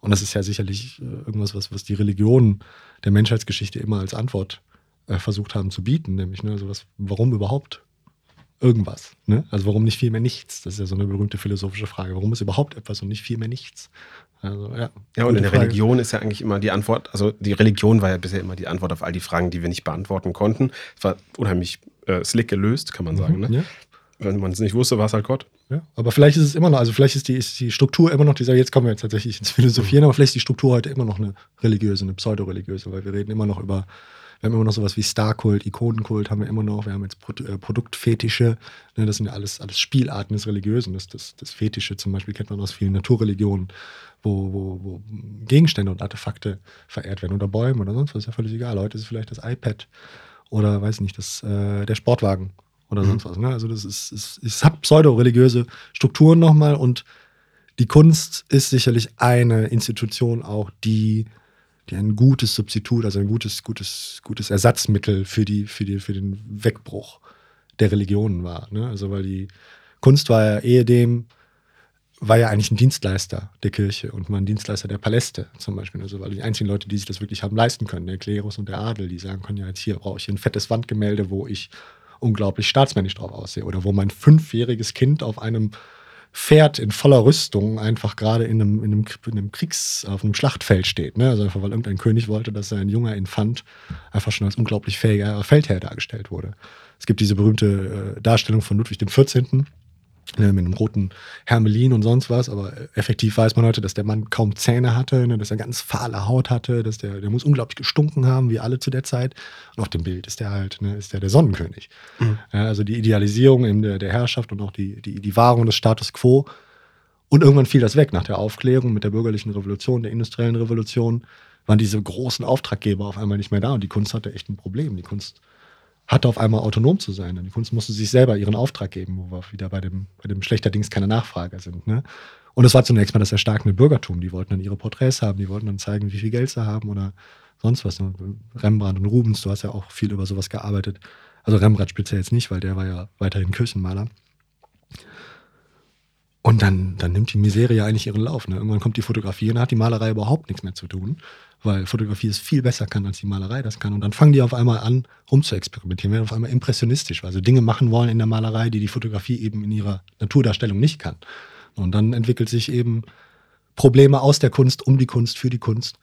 Und das ist ja sicherlich äh, irgendwas, was, was die Religionen der Menschheitsgeschichte immer als Antwort äh, versucht haben zu bieten, nämlich, ne, also was, warum überhaupt irgendwas. Ne? Also warum nicht viel mehr nichts? Das ist ja so eine berühmte philosophische Frage. Warum ist überhaupt etwas und nicht viel mehr nichts? Also, ja, ja, und in der Frage. Religion ist ja eigentlich immer die Antwort, also die Religion war ja bisher immer die Antwort auf all die Fragen, die wir nicht beantworten konnten. Es war unheimlich äh, slick gelöst, kann man sagen. Mhm, ne? ja. Wenn man es nicht wusste, war es halt Gott. Ja, aber vielleicht ist es immer noch, also vielleicht ist die, ist die Struktur immer noch dieser, jetzt kommen wir jetzt tatsächlich ins Philosophieren, aber vielleicht ist die Struktur heute immer noch eine religiöse, eine pseudo-religiöse, weil wir reden immer noch über wir haben immer noch sowas wie Starkult, Ikonenkult haben wir immer noch. Wir haben jetzt Pro äh, Produktfetische. Ne, das sind ja alles, alles Spielarten des Religiösen. Das, das, das Fetische zum Beispiel kennt man aus vielen Naturreligionen, wo, wo, wo Gegenstände und Artefakte verehrt werden oder Bäume oder sonst was. Ist ja völlig egal. Heute ist es vielleicht das iPad oder weiß nicht, das, äh, der Sportwagen oder mhm. sonst was. Ne? Also das ist, ist, es hat pseudo-religiöse Strukturen nochmal und die Kunst ist sicherlich eine Institution auch, die die ein gutes Substitut, also ein gutes, gutes, gutes Ersatzmittel für, die, für, die, für den Wegbruch der Religionen war. Ne? Also weil die Kunst war ja ehedem, war ja eigentlich ein Dienstleister der Kirche und mal ein Dienstleister der Paläste zum Beispiel. Also weil die einzigen Leute, die sich das wirklich haben leisten können, der Klerus und der Adel, die sagen können, ja jetzt hier brauche ich ein fettes Wandgemälde, wo ich unglaublich staatsmännisch drauf aussehe oder wo mein fünfjähriges Kind auf einem Pferd in voller Rüstung einfach gerade in einem, in einem, in einem Kriegs-, auf einem Schlachtfeld steht. Ne? Also einfach, weil irgendein König wollte, dass sein junger Infant einfach schon als unglaublich fähiger Feldherr dargestellt wurde. Es gibt diese berühmte äh, Darstellung von Ludwig XIV., ne, mit einem roten Hermelin und sonst was, aber effektiv weiß man heute, dass der Mann kaum Zähne hatte, ne, dass er ganz fahle Haut hatte, dass der, der muss unglaublich gestunken haben, wie alle zu der Zeit. Und auf dem Bild ist der halt, ne, ist der der Sonnenkönig. Mhm. Ja, also die Idealisierung in der, der Herrschaft und auch die, die, die Wahrung des Status quo. Und irgendwann fiel das weg nach der Aufklärung, mit der bürgerlichen Revolution, der industriellen Revolution, waren diese großen Auftraggeber auf einmal nicht mehr da und die Kunst hatte echt ein Problem. Die Kunst hatte auf einmal autonom zu sein. Und die Kunst musste sich selber ihren Auftrag geben, wo wir wieder bei dem, bei dem schlechterdings keine Nachfrage sind. Ne? Und es war zunächst mal das erstarkende Bürgertum. Die wollten dann ihre Porträts haben, die wollten dann zeigen, wie viel Geld sie haben oder sonst was. Ne? Rembrandt und Rubens, du hast ja auch viel über sowas gearbeitet. Also Rembrandt speziell jetzt nicht, weil der war ja weiterhin Kirchenmaler. Und dann, dann nimmt die Misere ja eigentlich ihren Lauf. Ne? Irgendwann kommt die Fotografie und hat die Malerei überhaupt nichts mehr zu tun, weil Fotografie es viel besser kann, als die Malerei das kann. Und dann fangen die auf einmal an, rumzuexperimentieren, werden auf einmal impressionistisch, weil sie Dinge machen wollen in der Malerei, die die Fotografie eben in ihrer Naturdarstellung nicht kann. Und dann entwickelt sich eben Probleme aus der Kunst, um die Kunst, für die Kunst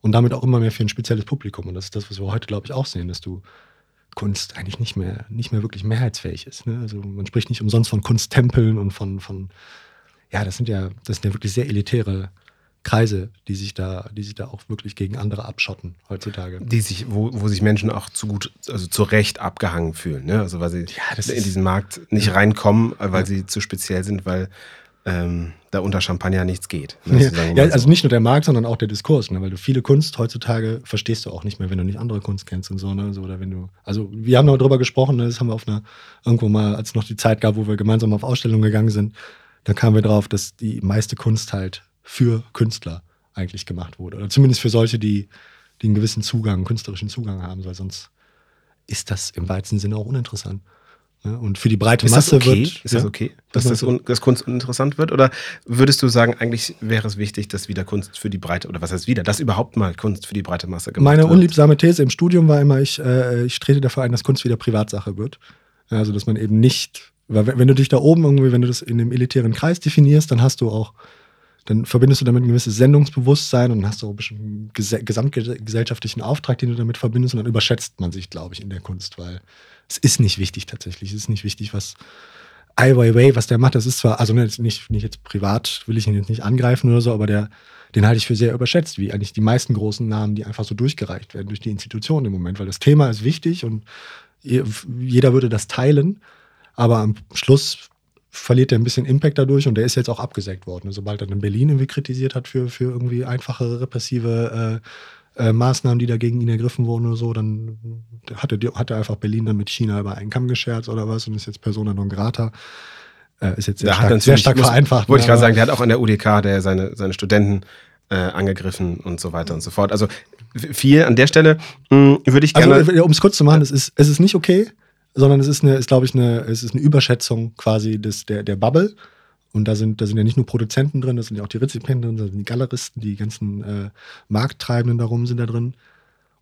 und damit auch immer mehr für ein spezielles Publikum. Und das ist das, was wir heute, glaube ich, auch sehen, dass du Kunst eigentlich nicht mehr, nicht mehr wirklich mehrheitsfähig ist. Ne? Also man spricht nicht umsonst von Kunsttempeln und von, von, ja, das sind ja, das sind ja wirklich sehr elitäre Kreise, die sich da, die sich da auch wirklich gegen andere abschotten heutzutage. Die sich, wo, wo sich Menschen auch zu gut, also zu Recht abgehangen fühlen, ne? Also weil sie ja, in diesen Markt nicht ja. reinkommen, weil ja. sie zu speziell sind, weil ähm, da unter Champagner nichts geht. Ne? Ja, also nicht nur der Markt, sondern auch der Diskurs, ne? weil du viele Kunst heutzutage verstehst du auch nicht mehr, wenn du nicht andere Kunst kennst und so, ne? so oder wenn du, also wir haben noch drüber gesprochen, ne? das haben wir auf einer, irgendwo mal, als es noch die Zeit gab, wo wir gemeinsam auf Ausstellungen gegangen sind, da kamen wir drauf, dass die meiste Kunst halt für Künstler eigentlich gemacht wurde. Oder zumindest für solche, die, die einen gewissen Zugang, einen künstlerischen Zugang haben, weil sonst ist das im weitesten Sinne auch uninteressant. Und für die breite ist Masse okay? wird. Ist das okay, dass das, dass Kunst uninteressant wird? Oder würdest du sagen, eigentlich wäre es wichtig, dass wieder Kunst für die breite, oder was heißt wieder, dass überhaupt mal Kunst für die breite Masse gemacht Meine wird? Meine unliebsame These im Studium war immer, ich, äh, ich trete dafür ein, dass Kunst wieder Privatsache wird. Also, dass man eben nicht, weil wenn du dich da oben irgendwie, wenn du das in dem elitären Kreis definierst, dann hast du auch dann verbindest du damit ein gewisses Sendungsbewusstsein und hast auch einen gesamtgesellschaftlichen Auftrag, den du damit verbindest und dann überschätzt man sich, glaube ich, in der Kunst, weil es ist nicht wichtig tatsächlich. Es ist nicht wichtig, was Ai Weiwei, was der macht. Das ist zwar, also nicht, nicht jetzt privat, will ich ihn jetzt nicht angreifen oder so, aber der, den halte ich für sehr überschätzt, wie eigentlich die meisten großen Namen, die einfach so durchgereicht werden durch die Institutionen im Moment, weil das Thema ist wichtig und jeder würde das teilen, aber am Schluss verliert er ein bisschen Impact dadurch und der ist jetzt auch abgesägt worden. Sobald er in Berlin irgendwie kritisiert hat für, für irgendwie einfache, repressive äh, äh, Maßnahmen, die da gegen ihn ergriffen wurden oder so, dann hat er, hat er einfach Berlin dann mit China über einen Kamm gescherzt oder was und ist jetzt Persona non grata. Äh, ist jetzt sehr stark, sehr stark muss, vereinfacht. Wollte ich gerade sagen, der hat auch an der UDK der seine, seine Studenten äh, angegriffen und so weiter und so fort. Also viel an der Stelle hm, würde ich gerne. Also, um es kurz zu machen, es ist, es ist nicht okay, sondern es ist, eine, ist glaube ich, eine, es ist eine Überschätzung quasi des, der, der Bubble. Und da sind, da sind ja nicht nur Produzenten drin, da sind ja auch die Rezipienten drin, da sind die Galeristen, die ganzen äh, Markttreibenden darum sind da drin.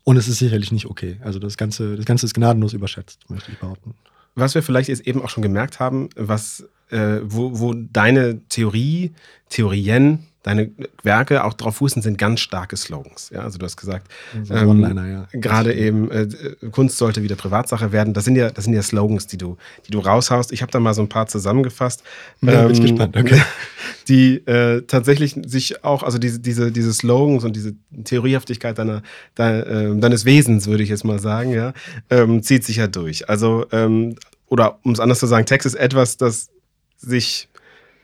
Und es ist sicherlich nicht okay. Also das Ganze, das Ganze ist gnadenlos überschätzt, möchte ich behaupten. Was wir vielleicht jetzt eben auch schon gemerkt haben, was, äh, wo, wo deine Theorie, Theorien deine Werke auch drauf fußen, sind ganz starke Slogans. Ja, also du hast gesagt, so ähm, ja. gerade eben äh, Kunst sollte wieder Privatsache werden. Das sind ja, das sind ja Slogans, die du, die du raushaust. Ich habe da mal so ein paar zusammengefasst. Ja, ähm, bin ich ähm, gespannt. Okay. Die äh, tatsächlich sich auch, also diese, diese, diese Slogans und diese Theoriehaftigkeit deiner, deiner äh, deines Wesens, würde ich jetzt mal sagen, ja, ähm, zieht sich ja durch. Also ähm, oder um es anders zu sagen, Text ist etwas, das sich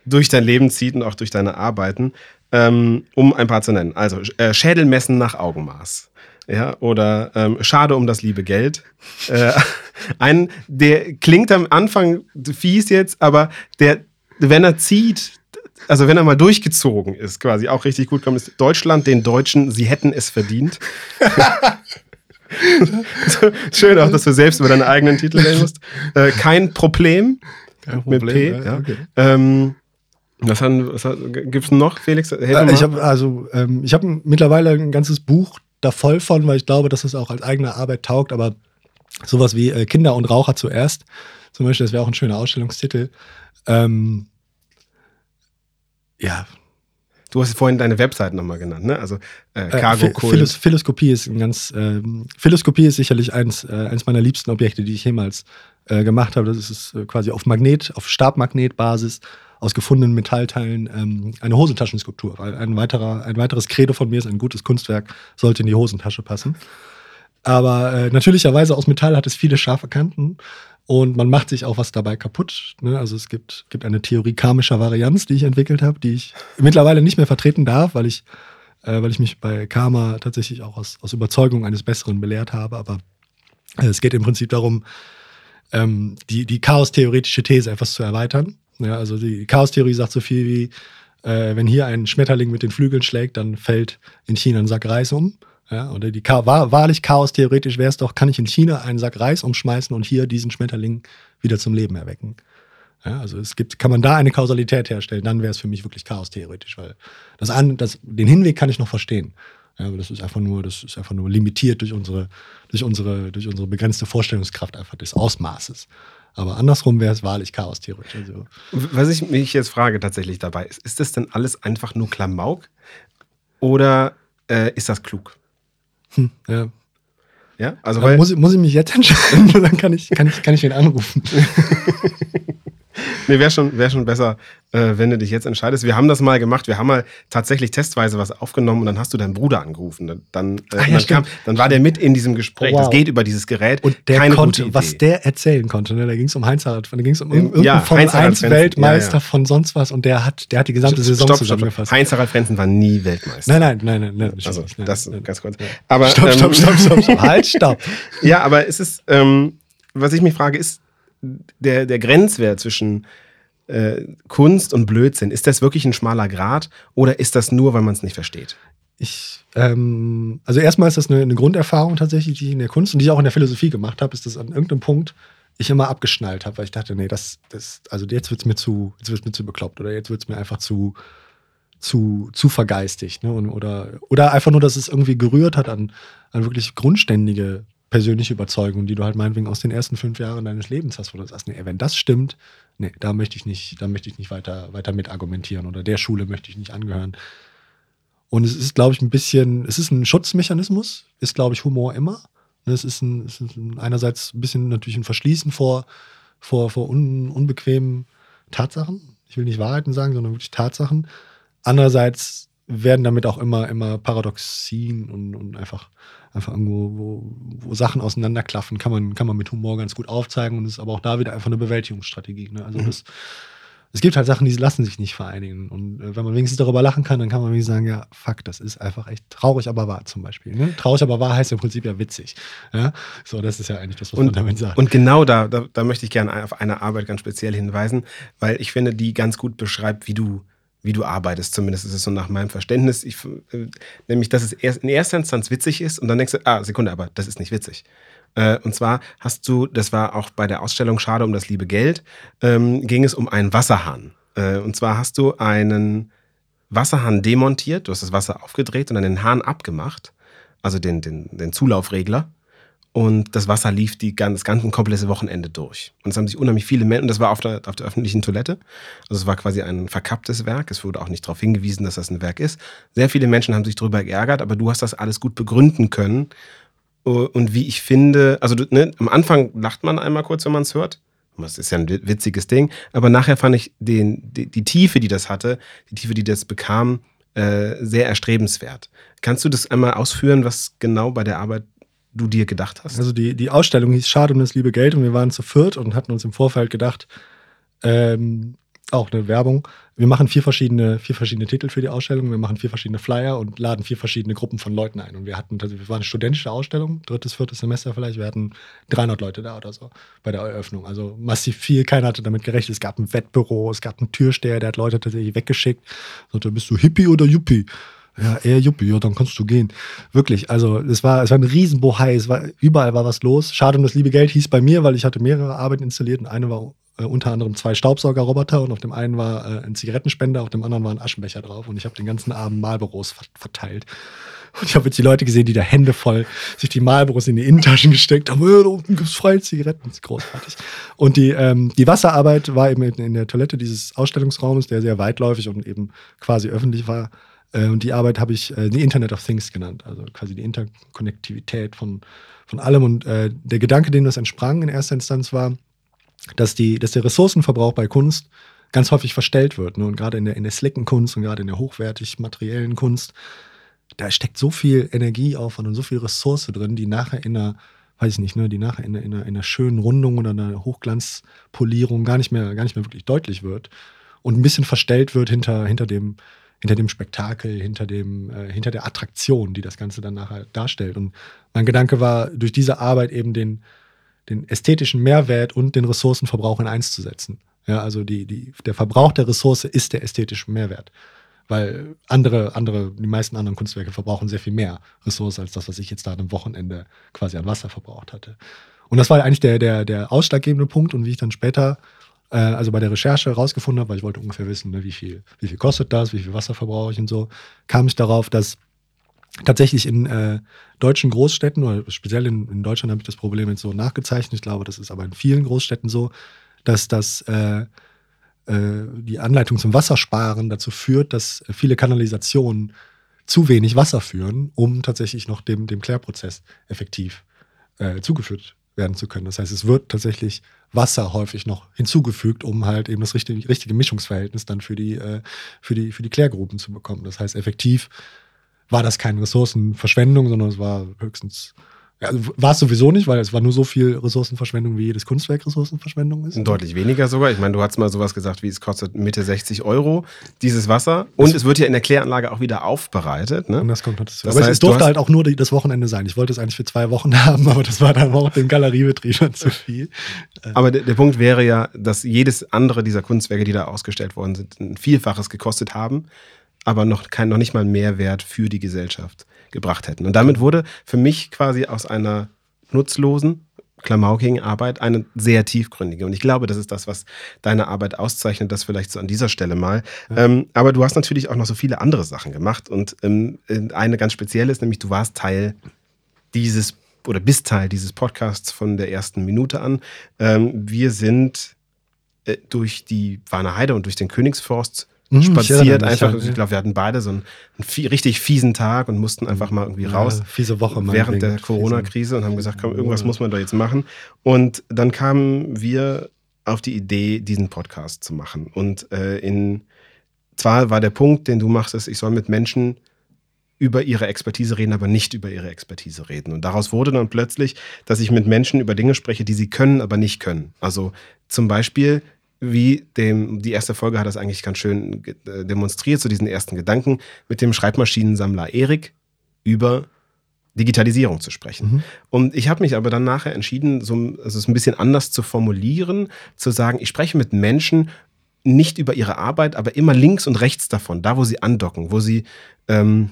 durch dein Leben zieht und auch durch deine Arbeiten, ähm, um ein paar zu nennen. Also äh, Schädelmessen nach Augenmaß. Ja, oder ähm, Schade um das liebe Geld. Äh, ein, der klingt am Anfang fies jetzt, aber der, wenn er zieht, also wenn er mal durchgezogen ist, quasi auch richtig gut kommt, ist Deutschland den Deutschen, sie hätten es verdient. Schön auch, dass du selbst über deinen eigenen Titel reden musst. Äh, kein Problem. Kein Problem. Mit P, ja. Okay. Ähm, was, was gibt es noch, Felix? Äh, ich habe also, ähm, ich habe mittlerweile ein ganzes Buch da voll von, weil ich glaube, dass es auch als eigene Arbeit taugt, aber sowas wie äh, Kinder und Raucher zuerst, zum Beispiel, das wäre auch ein schöner Ausstellungstitel. Ähm, ja. Du hast vorhin deine Website nochmal genannt, ne? Also äh, äh Cargo äh, Philos Philoskopie ist ein ganz, äh, Philoskopie ist sicherlich eins, äh, eins meiner liebsten Objekte, die ich jemals äh, gemacht habe. Das ist quasi auf Magnet, auf Stabmagnetbasis aus gefundenen Metallteilen ähm, eine Hosentaschenskulptur. Weil ein, weiterer, ein weiteres Credo von mir ist, ein gutes Kunstwerk sollte in die Hosentasche passen. Aber äh, natürlicherweise aus Metall hat es viele scharfe Kanten und man macht sich auch was dabei kaputt. Ne? Also es gibt, gibt eine Theorie karmischer Varianz, die ich entwickelt habe, die ich mittlerweile nicht mehr vertreten darf, weil ich, äh, weil ich mich bei Karma tatsächlich auch aus, aus Überzeugung eines Besseren belehrt habe. Aber äh, es geht im Prinzip darum, ähm, die, die chaos-theoretische These etwas zu erweitern. Ja, also die Chaos-Theorie sagt so viel wie, äh, wenn hier ein Schmetterling mit den Flügeln schlägt, dann fällt in China ein Sack Reis um. Ja, oder die wahr, wahrlich Chaos theoretisch wäre es doch, kann ich in China einen Sack Reis umschmeißen und hier diesen Schmetterling wieder zum Leben erwecken. Ja, also es gibt, kann man da eine Kausalität herstellen, dann wäre es für mich wirklich Chaos theoretisch, weil das, an, das, den Hinweg kann ich noch verstehen. Ja, aber das ist einfach nur, das ist einfach nur limitiert durch unsere, durch unsere, durch unsere begrenzte Vorstellungskraft einfach des Ausmaßes. Aber andersrum wäre es wahrlich Chaos theoretisch. Also. Was ich mich jetzt frage tatsächlich dabei ist, ist das denn alles einfach nur Klamauk oder äh, ist das klug? Hm, ja. Ja, also muss, muss ich mich jetzt entscheiden, dann kann ich, kann ich, kann ich wen anrufen. nee, wäre schon, wär schon besser, äh, wenn du dich jetzt entscheidest. Wir haben das mal gemacht. Wir haben mal tatsächlich testweise was aufgenommen und dann hast du deinen Bruder angerufen. Dann, äh, ah, ja, dann, kam, dann, war der mit in diesem Gespräch. Wow. Das geht über dieses Gerät. Und der Keine konnte, was der erzählen konnte. Ne? Da ging es um Heinz Harald, da ging es um irgendeinen ja, Formel 1 Weltmeister ja, ja. von sonst was und der hat, der hat die gesamte Saison stopp, zusammengefasst. Heinz Harald Frenzen war nie Weltmeister. Nein, nein, nein, nein. nein also, nein, das nein, ganz kurz. Aber, stopp, stopp, ähm, stopp, stopp, stopp. halt, stopp. ja, aber es ist, ähm, was ich mich frage, ist der, der Grenzwert zwischen äh, Kunst und Blödsinn, ist das wirklich ein schmaler Grad oder ist das nur, weil man es nicht versteht? Ich, ähm, also erstmal ist das eine, eine, Grunderfahrung tatsächlich, die ich in der Kunst und die ich auch in der Philosophie gemacht habe, ist, dass an irgendeinem Punkt ich immer abgeschnallt habe, weil ich dachte, nee, das, das, also jetzt wird es mir zu, jetzt wird's mir zu bekloppt oder jetzt wird es mir einfach zu, zu, zu vergeistigt. Ne? Und, oder, oder einfach nur, dass es irgendwie gerührt hat an, an wirklich grundständige persönliche Überzeugung, die du halt meinetwegen aus den ersten fünf Jahren deines Lebens hast, wo du sagst, nee, wenn das stimmt, nee, da möchte ich nicht, da möchte ich nicht weiter, weiter mit argumentieren oder der Schule möchte ich nicht angehören. Und es ist, glaube ich, ein bisschen, es ist ein Schutzmechanismus, ist, glaube ich, Humor immer. Es ist, ein, es ist ein, einerseits ein bisschen natürlich ein Verschließen vor, vor, vor un, unbequemen Tatsachen. Ich will nicht Wahrheiten sagen, sondern wirklich Tatsachen. Andererseits werden damit auch immer, immer Paradoxien und, und einfach einfach irgendwo, wo, wo Sachen auseinanderklaffen, kann man, kann man mit Humor ganz gut aufzeigen und ist aber auch da wieder einfach eine Bewältigungsstrategie. Ne? Also mhm. das, es gibt halt Sachen, die lassen sich nicht vereinigen. Und äh, wenn man wenigstens darüber lachen kann, dann kann man wenigstens sagen, ja, fuck, das ist einfach echt traurig, aber wahr zum Beispiel. Ne? Traurig, aber wahr heißt im Prinzip ja witzig. Ja? So, das ist ja eigentlich das, was und, man damit sagt. Und genau da, da, da möchte ich gerne auf eine Arbeit ganz speziell hinweisen, weil ich finde, die ganz gut beschreibt, wie du wie du arbeitest. Zumindest ist es so nach meinem Verständnis. Ich, äh, nämlich, dass es erst in erster Instanz witzig ist und dann denkst du, ah, Sekunde, aber das ist nicht witzig. Äh, und zwar hast du, das war auch bei der Ausstellung Schade um das liebe Geld, ähm, ging es um einen Wasserhahn. Äh, und zwar hast du einen Wasserhahn demontiert, du hast das Wasser aufgedreht und dann den Hahn abgemacht, also den, den, den Zulaufregler und das Wasser lief die, das ganze komplette Wochenende durch. Und es haben sich unheimlich viele Menschen, und das war auf der, auf der öffentlichen Toilette, also es war quasi ein verkapptes Werk, es wurde auch nicht darauf hingewiesen, dass das ein Werk ist. Sehr viele Menschen haben sich darüber geärgert, aber du hast das alles gut begründen können. Und wie ich finde, also ne, am Anfang lacht man einmal kurz, wenn man es hört. Das ist ja ein witziges Ding. Aber nachher fand ich den, die, die Tiefe, die das hatte, die Tiefe, die das bekam, äh, sehr erstrebenswert. Kannst du das einmal ausführen, was genau bei der Arbeit du dir gedacht hast? Also die, die Ausstellung hieß Schade um das liebe Geld und wir waren zu viert und hatten uns im Vorfeld gedacht, ähm, auch eine Werbung. Wir machen vier verschiedene, vier verschiedene Titel für die Ausstellung, wir machen vier verschiedene Flyer und laden vier verschiedene Gruppen von Leuten ein. Und wir hatten, also wir waren eine studentische Ausstellung, drittes, viertes Semester vielleicht, wir hatten 300 Leute da oder so bei der Eröffnung. Also massiv viel, keiner hatte damit gerechnet. Es gab ein Wettbüro, es gab einen Türsteher, der hat Leute tatsächlich weggeschickt. Sagte, bist du Hippie oder Yuppie? Ja, eher Juppie, ja, dann kannst du gehen. Wirklich, also es war, es war ein Riesenbohai, es war, überall war was los. Schade um das liebe Geld hieß bei mir, weil ich hatte mehrere Arbeiten installiert und eine war äh, unter anderem zwei Staubsaugerroboter und auf dem einen war äh, ein Zigarettenspender, auf dem anderen war ein Aschenbecher drauf und ich habe den ganzen Abend Malbüros verteilt. Und ich habe jetzt die Leute gesehen, die da Hände voll sich die Malbüros in die Innentaschen gesteckt haben. Ja, da unten gibt es freie Zigaretten. Das ist großartig. Und die, ähm, die Wasserarbeit war eben in, in der Toilette dieses Ausstellungsraumes, der sehr weitläufig und eben quasi öffentlich war. Äh, und die Arbeit habe ich äh, die Internet of Things genannt, also quasi die Interkonnektivität von, von allem. Und äh, der Gedanke, dem das entsprang in erster Instanz war, dass, die, dass der Ressourcenverbrauch bei Kunst ganz häufig verstellt wird. Ne? Und gerade in der, in der slicken Kunst und gerade in der hochwertig materiellen Kunst, da steckt so viel Energieaufwand und so viel Ressource drin, die nachher in einer, weiß ich nicht, ne, die nachher in einer, in einer, in einer schönen Rundung oder einer Hochglanzpolierung gar nicht mehr, gar nicht mehr wirklich deutlich wird und ein bisschen verstellt wird hinter, hinter dem, hinter dem Spektakel, hinter, dem, äh, hinter der Attraktion, die das Ganze dann nachher darstellt. Und mein Gedanke war, durch diese Arbeit eben den, den ästhetischen Mehrwert und den Ressourcenverbrauch in eins zu setzen. Ja, also die, die, der Verbrauch der Ressource ist der ästhetische Mehrwert. weil andere, andere, die meisten anderen Kunstwerke verbrauchen sehr viel mehr Ressourcen als das, was ich jetzt da am Wochenende quasi an Wasser verbraucht hatte. Und das war eigentlich der, der, der ausschlaggebende Punkt und wie ich dann später, äh, also bei der Recherche herausgefunden habe, weil ich wollte ungefähr wissen, ne, wie, viel, wie viel kostet das, wie viel Wasser verbrauche ich und so, kam ich darauf, dass tatsächlich in äh, deutschen Großstädten oder speziell in, in Deutschland habe ich das Problem jetzt so nachgezeichnet. Ich glaube, das ist aber in vielen Großstädten so, dass das äh, äh, die Anleitung zum Wassersparen dazu führt, dass viele Kanalisationen zu wenig Wasser führen, um tatsächlich noch dem, dem Klärprozess effektiv äh, zugeführt werden zu können. Das heißt, es wird tatsächlich Wasser häufig noch hinzugefügt, um halt eben das richtige, richtige Mischungsverhältnis dann für die, äh, für, die, für die Klärgruppen zu bekommen. Das heißt, effektiv war das keine Ressourcenverschwendung, sondern es war höchstens also war es sowieso nicht, weil es war nur so viel Ressourcenverschwendung, wie jedes Kunstwerk Ressourcenverschwendung ist. Deutlich weniger sogar. Ich meine, du hast mal sowas gesagt, wie es kostet Mitte 60 Euro, dieses Wasser. Und das es wird ja in der Kläranlage auch wieder aufbereitet. Ne? Und das kommt dazu. Das aber heißt, es durfte halt auch nur das Wochenende sein. Ich wollte es eigentlich für zwei Wochen haben, aber das war dann auch dem Galeriebetrieb schon zu viel. Aber der, der Punkt wäre ja, dass jedes andere dieser Kunstwerke, die da ausgestellt worden sind, ein Vielfaches gekostet haben aber noch, kein, noch nicht mal Mehrwert für die Gesellschaft gebracht hätten. Und damit wurde für mich quasi aus einer nutzlosen Klamauking-Arbeit eine sehr tiefgründige. Und ich glaube, das ist das, was deine Arbeit auszeichnet, das vielleicht so an dieser Stelle mal. Ja. Ähm, aber du hast natürlich auch noch so viele andere Sachen gemacht. Und ähm, eine ganz spezielle ist nämlich, du warst Teil dieses oder bist Teil dieses Podcasts von der ersten Minute an. Ähm, wir sind äh, durch die Warner Heide und durch den Königsforst Mhm, spaziert ich einfach. Ich glaube, wir hatten beide so einen, einen, richtig fiesen Tag und mussten einfach mal irgendwie raus. Ja, fiese Woche während der Corona-Krise und haben gesagt, komm, irgendwas muss man da jetzt machen. Und dann kamen wir auf die Idee, diesen Podcast zu machen. Und äh, in zwar war der Punkt, den du machst, ist, ich soll mit Menschen über ihre Expertise reden, aber nicht über ihre Expertise reden. Und daraus wurde dann plötzlich, dass ich mit Menschen über Dinge spreche, die sie können, aber nicht können. Also zum Beispiel wie dem, die erste Folge hat das eigentlich ganz schön äh, demonstriert, so diesen ersten Gedanken, mit dem Schreibmaschinensammler Erik über Digitalisierung zu sprechen. Mhm. Und ich habe mich aber dann nachher entschieden, so, also es ein bisschen anders zu formulieren, zu sagen, ich spreche mit Menschen nicht über ihre Arbeit, aber immer links und rechts davon, da wo sie andocken, wo sie ähm,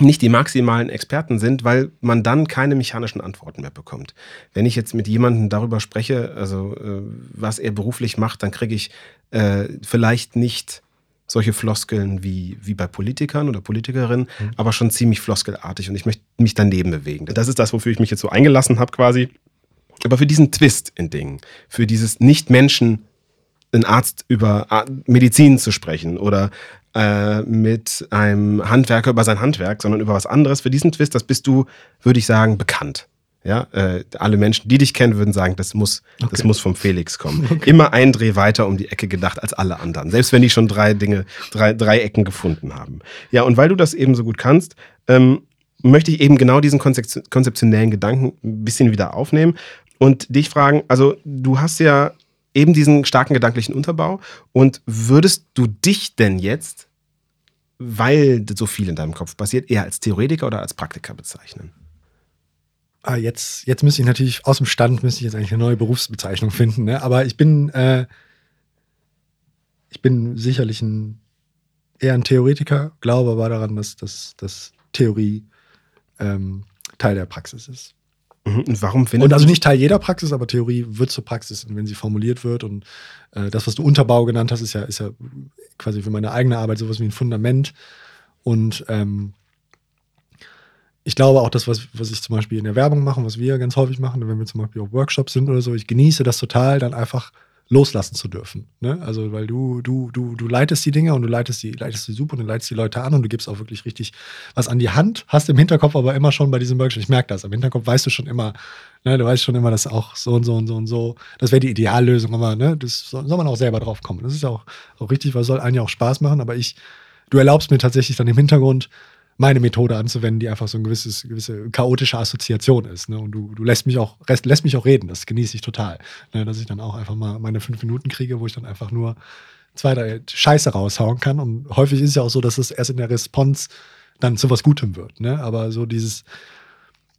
nicht die maximalen Experten sind, weil man dann keine mechanischen Antworten mehr bekommt. Wenn ich jetzt mit jemandem darüber spreche, also äh, was er beruflich macht, dann kriege ich äh, vielleicht nicht solche Floskeln wie, wie bei Politikern oder Politikerinnen, mhm. aber schon ziemlich floskelartig und ich möchte mich daneben bewegen. Das ist das, wofür ich mich jetzt so eingelassen habe quasi. Aber für diesen Twist in Dingen, für dieses Nicht-Menschen einen Arzt über Medizin zu sprechen oder äh, mit einem Handwerker über sein Handwerk, sondern über was anderes. Für diesen Twist, das bist du, würde ich sagen, bekannt. Ja, äh, alle Menschen, die dich kennen, würden sagen, das muss, okay. das muss vom Felix kommen. Okay. Immer ein Dreh weiter um die Ecke gedacht als alle anderen. Selbst wenn die schon drei Dinge, drei, drei Ecken gefunden haben. Ja, und weil du das eben so gut kannst, ähm, möchte ich eben genau diesen konzeptionellen Gedanken ein bisschen wieder aufnehmen und dich fragen, also du hast ja eben diesen starken gedanklichen Unterbau. Und würdest du dich denn jetzt, weil so viel in deinem Kopf passiert, eher als Theoretiker oder als Praktiker bezeichnen? Ah, jetzt, jetzt müsste ich natürlich aus dem Stand müsste ich jetzt eigentlich eine neue Berufsbezeichnung finden. Ne? Aber ich bin, äh, ich bin sicherlich ein, eher ein Theoretiker, glaube aber daran, dass, dass, dass Theorie ähm, Teil der Praxis ist. Mhm. Und warum findet Und also nicht Teil jeder Praxis, aber Theorie wird zur Praxis, wenn sie formuliert wird. Und äh, das, was du Unterbau genannt hast, ist ja, ist ja quasi für meine eigene Arbeit sowas wie ein Fundament. Und ähm, ich glaube auch das, was, was ich zum Beispiel in der Werbung mache, was wir ganz häufig machen, wenn wir zum Beispiel auf Workshops sind oder so, ich genieße das total, dann einfach loslassen zu dürfen. Ne? Also, weil du, du, du, du leitest die Dinge und du leitest die, leitest die super und du leitest die Leute an und du gibst auch wirklich richtig was an die Hand, hast im Hinterkopf aber immer schon bei diesem Workshop, ich merke das, im Hinterkopf weißt du schon immer, ne, du weißt schon immer, dass auch so und so und so und so, das wäre die Ideallösung, aber ne, das soll, man auch selber drauf kommen. Das ist auch, auch richtig, weil es soll einem ja auch Spaß machen, aber ich, du erlaubst mir tatsächlich dann im Hintergrund, meine Methode anzuwenden, die einfach so eine gewisses, gewisse chaotische Assoziation ist. Ne? Und du, du lässt mich auch, lässt mich auch reden, das genieße ich total. Ne? Dass ich dann auch einfach mal meine fünf Minuten kriege, wo ich dann einfach nur zwei, drei Scheiße raushauen kann. Und häufig ist es ja auch so, dass es erst in der Response dann zu was Gutem wird. Ne? Aber so dieses,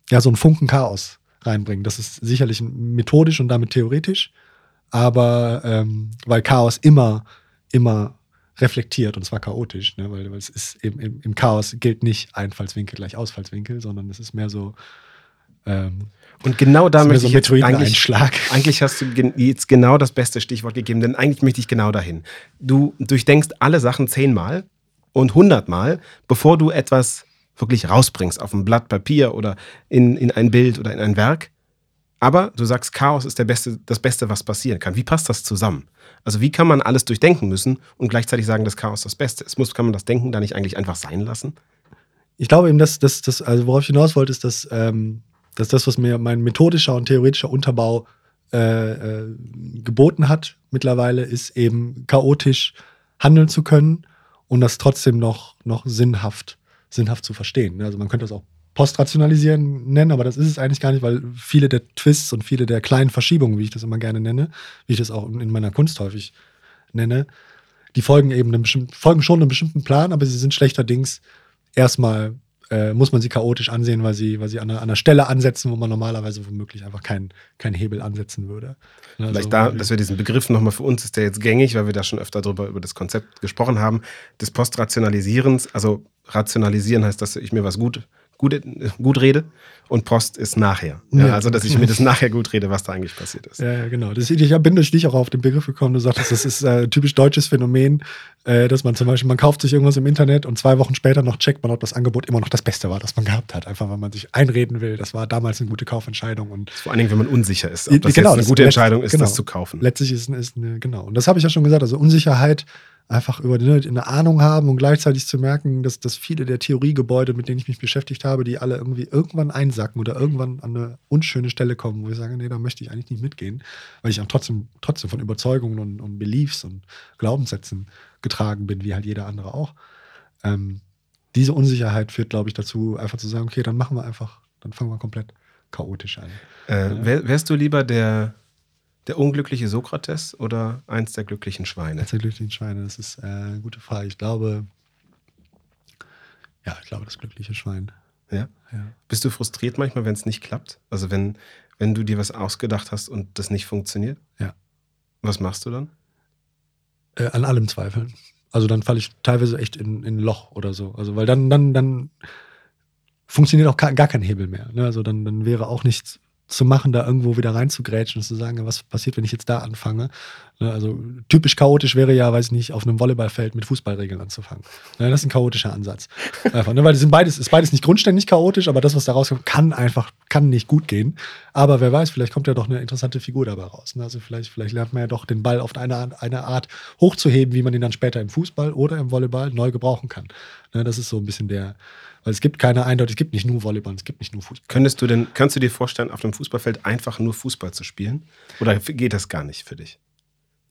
ja, so ein Funken Chaos reinbringen, das ist sicherlich methodisch und damit theoretisch. Aber ähm, weil Chaos immer, immer reflektiert und zwar chaotisch, ne? weil, weil es ist eben im, im Chaos gilt nicht Einfallswinkel gleich Ausfallswinkel, sondern es ist mehr so. Ähm, und genau da möchte so ich jetzt eigentlich, eigentlich hast du jetzt genau das beste Stichwort gegeben, denn eigentlich möchte ich genau dahin. Du durchdenkst alle Sachen zehnmal und hundertmal, bevor du etwas wirklich rausbringst auf ein Blatt Papier oder in, in ein Bild oder in ein Werk. Aber du sagst, Chaos ist der beste, das Beste, was passieren kann. Wie passt das zusammen? Also wie kann man alles durchdenken müssen und gleichzeitig sagen, dass Chaos das Beste ist? Muss, kann man das Denken da nicht eigentlich einfach sein lassen? Ich glaube eben, dass das, also worauf ich hinaus wollte, ist, dass, ähm, dass das, was mir mein methodischer und theoretischer Unterbau äh, äh, geboten hat mittlerweile, ist eben chaotisch handeln zu können und das trotzdem noch, noch sinnhaft, sinnhaft zu verstehen. Also man könnte das auch Postrationalisieren nennen, aber das ist es eigentlich gar nicht, weil viele der Twists und viele der kleinen Verschiebungen, wie ich das immer gerne nenne, wie ich das auch in meiner Kunst häufig nenne, die folgen eben einem folgen schon einem bestimmten Plan, aber sie sind schlechterdings erstmal äh, muss man sie chaotisch ansehen, weil sie, weil sie an, einer, an einer Stelle ansetzen, wo man normalerweise womöglich einfach keinen kein Hebel ansetzen würde. Also, Vielleicht da, dass wir diesen Begriff nochmal für uns ist der jetzt gängig, weil wir da schon öfter drüber über das Konzept gesprochen haben, des Postrationalisierens. Also rationalisieren heißt, dass ich mir was gut gut, gut rede und Post ist nachher. Ja, ja. Also, dass ich mir das nachher gut rede, was da eigentlich passiert ist. Ja, genau. Das, ich bin durch dich auch auf den Begriff gekommen. Du sagtest, das ist ein äh, typisch deutsches Phänomen, äh, dass man zum Beispiel, man kauft sich irgendwas im Internet und zwei Wochen später noch checkt man, ob das Angebot immer noch das Beste war, das man gehabt hat. Einfach, weil man sich einreden will, das war damals eine gute Kaufentscheidung. Und Vor allen Dingen, wenn man unsicher ist, ob das genau, jetzt eine gute Entscheidung ist, genau. das zu kaufen. Letztlich ist, ist eine, genau. Und das habe ich ja schon gesagt, also Unsicherheit einfach über ne, eine Ahnung haben und gleichzeitig zu merken, dass, dass viele der Theoriegebäude, mit denen ich mich beschäftigt habe, die alle irgendwie irgendwann einsacken oder irgendwann an eine unschöne Stelle kommen, wo ich sage, nee, da möchte ich eigentlich nicht mitgehen, weil ich auch trotzdem, trotzdem von Überzeugungen und, und Beliefs und Glaubenssätzen getragen bin, wie halt jeder andere auch. Ähm, diese Unsicherheit führt, glaube ich, dazu, einfach zu sagen, okay, dann machen wir einfach, dann fangen wir komplett chaotisch an. Äh, wär, wärst du lieber der der unglückliche Sokrates oder eins der glücklichen Schweine? Eins der glücklichen Schweine, das ist äh, eine gute Frage. Ich glaube, ja, ich glaube, das glückliche Schwein. Ja? ja. Bist du frustriert manchmal, wenn es nicht klappt? Also wenn, wenn du dir was ausgedacht hast und das nicht funktioniert? Ja. Was machst du dann? Äh, an allem zweifeln. Also dann falle ich teilweise echt in, in ein Loch oder so. Also weil dann, dann, dann funktioniert auch gar kein Hebel mehr. Ne? Also dann, dann wäre auch nichts zu machen, da irgendwo wieder reinzugrätschen und zu sagen, was passiert, wenn ich jetzt da anfange. Ne, also typisch chaotisch wäre ja, weiß ich nicht, auf einem Volleyballfeld mit Fußballregeln anzufangen. Ne, das ist ein chaotischer Ansatz. Einfach, ne, weil das sind beides, ist beides nicht grundständig chaotisch, aber das, was da rauskommt, kann einfach, kann nicht gut gehen. Aber wer weiß, vielleicht kommt ja doch eine interessante Figur dabei raus. Also vielleicht, vielleicht lernt man ja doch den Ball auf eine, eine Art hochzuheben, wie man ihn dann später im Fußball oder im Volleyball neu gebrauchen kann. Das ist so ein bisschen der, weil es gibt keine eindeutig, es gibt nicht nur Volleyball, es gibt nicht nur Fußball. Könntest du denn, kannst du dir vorstellen, auf dem Fußballfeld einfach nur Fußball zu spielen? Oder geht das gar nicht für dich?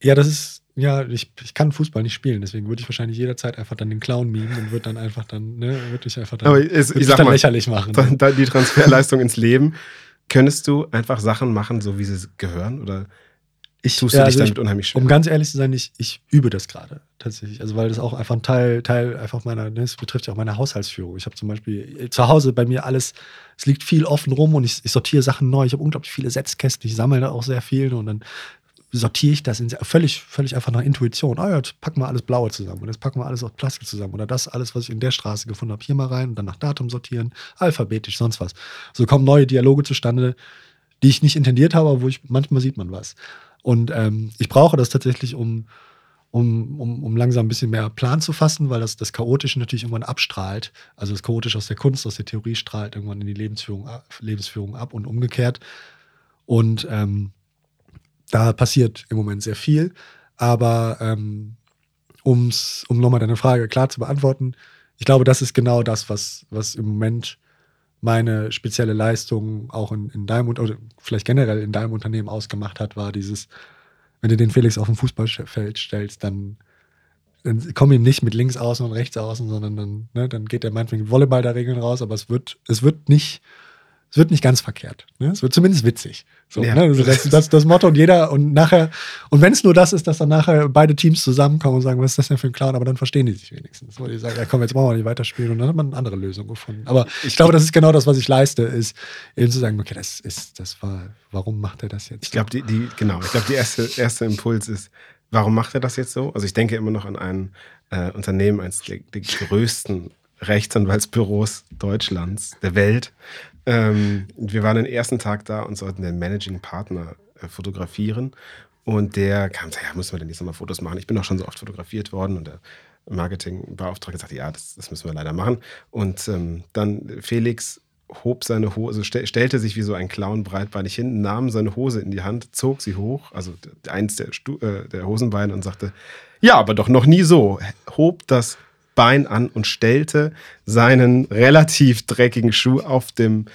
Ja, das ist, ja, ich, ich kann Fußball nicht spielen, deswegen würde ich wahrscheinlich jederzeit einfach dann den Clown mimen und würde dann einfach dann, ne, würde ich einfach dann, Aber es, ich dann mal, lächerlich machen. Dann, die Transferleistung ins Leben. Könntest du einfach Sachen machen, so wie sie gehören? Oder ich, tust du ja, dich also damit ich, unheimlich schwer? Um ganz ehrlich zu sein, ich, ich übe das gerade tatsächlich. Also weil das auch einfach ein Teil, Teil einfach meiner, ne, das betrifft ja auch meine Haushaltsführung. Ich habe zum Beispiel zu Hause bei mir alles, es liegt viel offen rum und ich, ich sortiere Sachen neu. Ich habe unglaublich viele Setzkästen, ich sammle da auch sehr viel und dann sortiere ich das in völlig, völlig einfach nach Intuition. Oh ja, jetzt packen wir alles Blaue zusammen und jetzt packen wir alles aus Plastik zusammen oder das alles, was ich in der Straße gefunden habe, hier mal rein und dann nach Datum sortieren, alphabetisch, sonst was. So kommen neue Dialoge zustande, die ich nicht intendiert habe, aber wo ich manchmal sieht man was. Und ähm, ich brauche das tatsächlich, um, um, um, um langsam ein bisschen mehr Plan zu fassen, weil das, das Chaotische natürlich irgendwann abstrahlt. Also das Chaotische aus der Kunst, aus der Theorie strahlt irgendwann in die Lebensführung, Lebensführung ab und umgekehrt. Und ähm, da passiert im Moment sehr viel. Aber ähm, um's, um nochmal deine Frage klar zu beantworten, ich glaube, das ist genau das, was, was im Moment meine spezielle Leistung auch in, in deinem oder vielleicht generell in deinem Unternehmen ausgemacht hat, war dieses, wenn du den Felix auf dem Fußballfeld stellst, dann, dann komm ihm nicht mit links außen und rechts außen, sondern dann, ne, dann geht der meinetwegen Volleyball der Regeln raus, aber es wird, es wird nicht es wird nicht ganz verkehrt. Ne? Es wird zumindest witzig. So, ja. ne? also das, das, das Motto und jeder und nachher, und wenn es nur das ist, dass dann nachher beide Teams zusammenkommen und sagen, was ist das denn für ein Clown, aber dann verstehen die sich wenigstens. Wo die sagen, ja komm, jetzt brauchen wir nicht weiterspielen und dann hat man eine andere Lösung gefunden. Aber ich glaube, das ist genau das, was ich leiste, ist eben zu sagen, okay, das ist, das war, warum macht er das jetzt? Ich glaube, die, die, genau, ich glaube, der erste, erste Impuls ist, warum macht er das jetzt so? Also ich denke immer noch an ein äh, Unternehmen, eines der, der größten Rechtsanwaltsbüros Deutschlands, der Welt. Ähm, wir waren den ersten Tag da und sollten den Managing Partner äh, fotografieren. Und der kam und sagte, ja, müssen wir denn jetzt nochmal Fotos machen? Ich bin auch schon so oft fotografiert worden und der Marketingbeauftragte sagte, ja, das, das müssen wir leider machen. Und ähm, dann Felix hob seine Hose, st stellte sich wie so ein Clown breitbeinig hin, nahm seine Hose in die Hand, zog sie hoch, also eins der, Stu äh, der Hosenbeine und sagte, ja, aber doch noch nie so, hob das Bein an und stellte seinen relativ dreckigen Schuh auf dem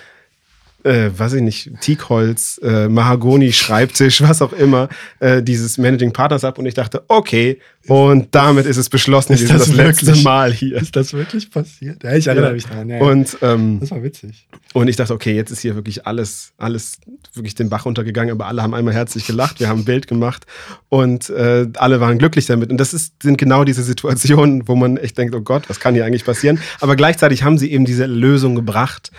äh, weiß ich nicht, Teakholz, äh, Mahagoni, Schreibtisch, was auch immer, äh, dieses Managing Partners ab und ich dachte, okay, und damit ist es beschlossen, ist das, das letzte Mal hier. Ist das wirklich passiert? Ja, ich erinnere ja. mich daran. Ja, und, ähm, das war witzig. Und ich dachte, okay, jetzt ist hier wirklich alles, alles wirklich den Bach runtergegangen, aber alle haben einmal herzlich gelacht, wir haben ein Bild gemacht und äh, alle waren glücklich damit. Und das ist, sind genau diese Situationen, wo man echt denkt, oh Gott, was kann hier eigentlich passieren? Aber gleichzeitig haben sie eben diese Lösung gebracht,